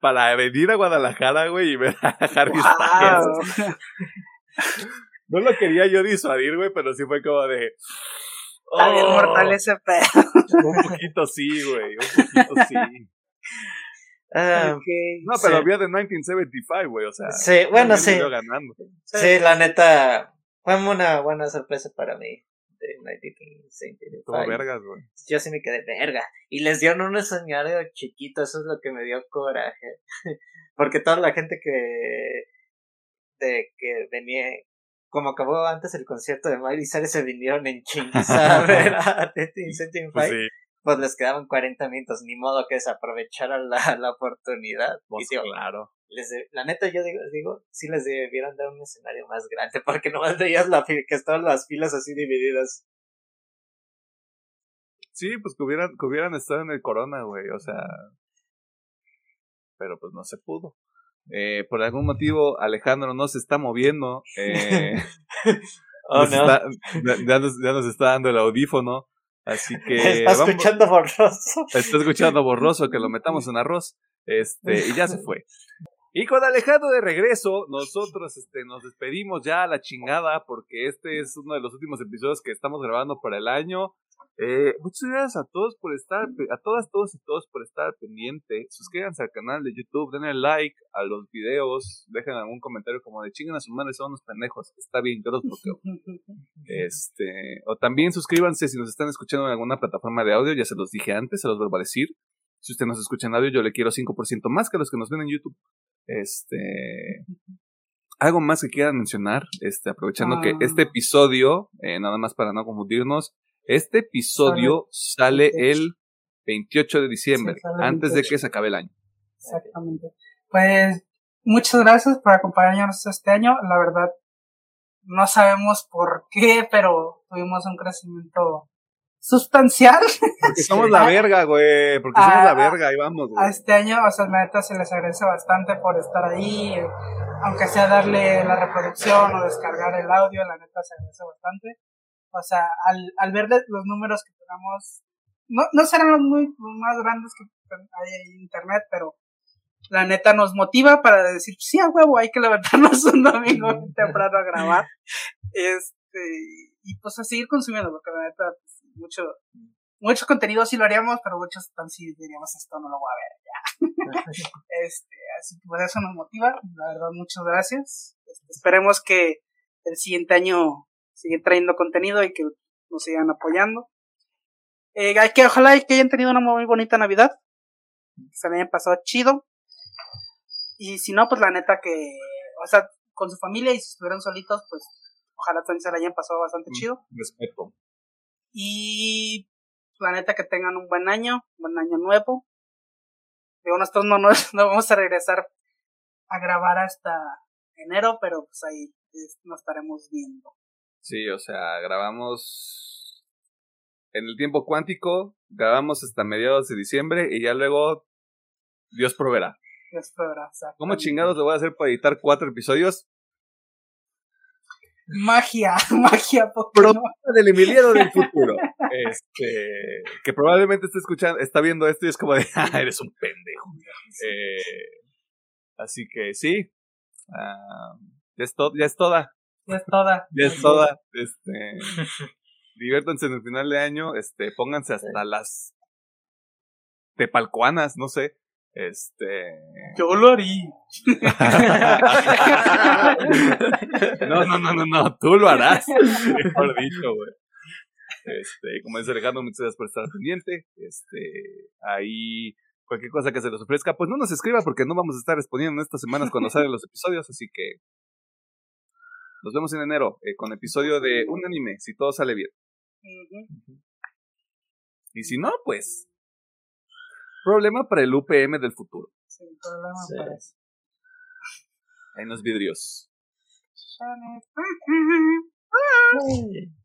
S1: para venir a Guadalajara, güey, y ver a Harry Styles. no lo quería yo disuadir, güey, pero sí fue como de...
S3: Está bien oh". mortal ese pedo.
S1: un poquito sí, güey, un poquito sí.
S2: Ah,
S1: no, pero había de 1975, güey, o sea.
S2: Sí, bueno, sí. Sí, la neta, fue una buena sorpresa para mí de 1975.
S1: Como vergas, güey.
S2: Yo sí me quedé verga. Y les dieron un escenario chiquito, eso es lo que me dio coraje. Porque toda la gente que. de que venía. Como acabó antes el concierto de Miley Cyrus, se vinieron en chingas a ver a 1975. Pues, pues les quedaban 40 minutos, ni modo que desaprovecharan la, la oportunidad.
S1: Pues claro
S2: les la neta yo digo, digo, sí les debieron dar un escenario más grande, porque nomás veías la que estaban las filas así divididas.
S1: Sí, pues que hubieran, que hubieran estado en el Corona, güey, o sea. Pero pues no se pudo. Eh, por algún motivo, Alejandro no se está moviendo. Eh, oh, no. ya, nos, ya, nos, está dando el audífono. Así que.
S2: Está escuchando borroso.
S1: Está escuchando borroso, que lo metamos en arroz. Este, y ya se fue. Y con Alejandro de regreso, nosotros este, nos despedimos ya a la chingada porque este es uno de los últimos episodios que estamos grabando para el año. Eh, muchas gracias a todos por estar, a todas, todos y todos por estar pendiente. Suscríbanse al canal de YouTube, denle like a los videos, dejen algún comentario como de chingan a su madre, son unos pendejos. Está bien, yo los bloqueo. Este, o también suscríbanse si nos están escuchando en alguna plataforma de audio, ya se los dije antes, se los vuelvo a decir. Si usted nos escucha en audio, yo le quiero 5% más que a los que nos ven en YouTube. Este. Algo más que quieran mencionar, este, aprovechando que este ah. episodio, eh, nada más para no confundirnos, este episodio sale, el 28 de diciembre, antes de que se acabe el año.
S3: Exactamente. Pues muchas gracias por acompañarnos este año. La verdad, no sabemos por qué, pero tuvimos un crecimiento sustancial.
S1: Porque somos la verga, güey. Porque somos la verga, ahí vamos,
S3: güey. A este año, o sea, la neta se les agradece bastante por estar ahí. Aunque sea darle la reproducción o descargar el audio, la neta se agradece bastante. O sea, al, al ver los números que tenemos, no, no serán los, muy, más grandes que hay en internet, pero la neta nos motiva para decir, sí, a huevo, hay que levantarnos un domingo temprano a grabar. Este, y pues a seguir consumiendo, porque la neta, pues, mucho, mucho contenido sí lo haríamos, pero muchos tan sí diríamos esto no lo voy a ver ya. este, así que por eso nos motiva, la verdad, muchas gracias. Este, esperemos que el siguiente año siga trayendo contenido y que nos sigan apoyando. Eh, que ojalá que hayan tenido una muy bonita Navidad. Que se le hayan pasado chido. Y si no, pues la neta que, o sea, con su familia y si estuvieran solitos, pues ojalá también se le hayan pasado bastante mm, chido.
S1: Respeto.
S3: Y la neta que tengan un buen año, un buen año nuevo. Digo, nosotros no, no, no vamos a regresar a grabar hasta enero, pero pues ahí nos estaremos viendo.
S1: Sí, o sea, grabamos en el tiempo cuántico, grabamos hasta mediados de diciembre y ya luego Dios proveerá.
S3: Dios proveerá,
S1: ¿Cómo chingados le voy a hacer para editar cuatro episodios?
S3: Magia, magia
S1: Pokémon. del Emiliano del futuro. Este, que probablemente está escuchando, está viendo esto y es como de, ah, eres un pendejo. Eh, así que sí. Ah, ya, es ya es toda.
S3: Ya es toda.
S1: Ya es toda. Este, diviértanse en el final de año. Este, pónganse hasta las tepalcuanas, no sé. Este.
S3: Yo lo haría.
S1: no, no, no, no, no, tú lo harás. Mejor dicho, güey. Este, como dice Alejandro, muchas gracias por estar pendiente. Este, ahí cualquier cosa que se les ofrezca, pues no nos escriba porque no vamos a estar respondiendo en estas semanas cuando salen los episodios, así que nos vemos en enero eh, con episodio de un anime, si todo sale bien. Y si no, pues problema para el UPM del futuro. Sí, problema para eso. Ahí nos vidrios.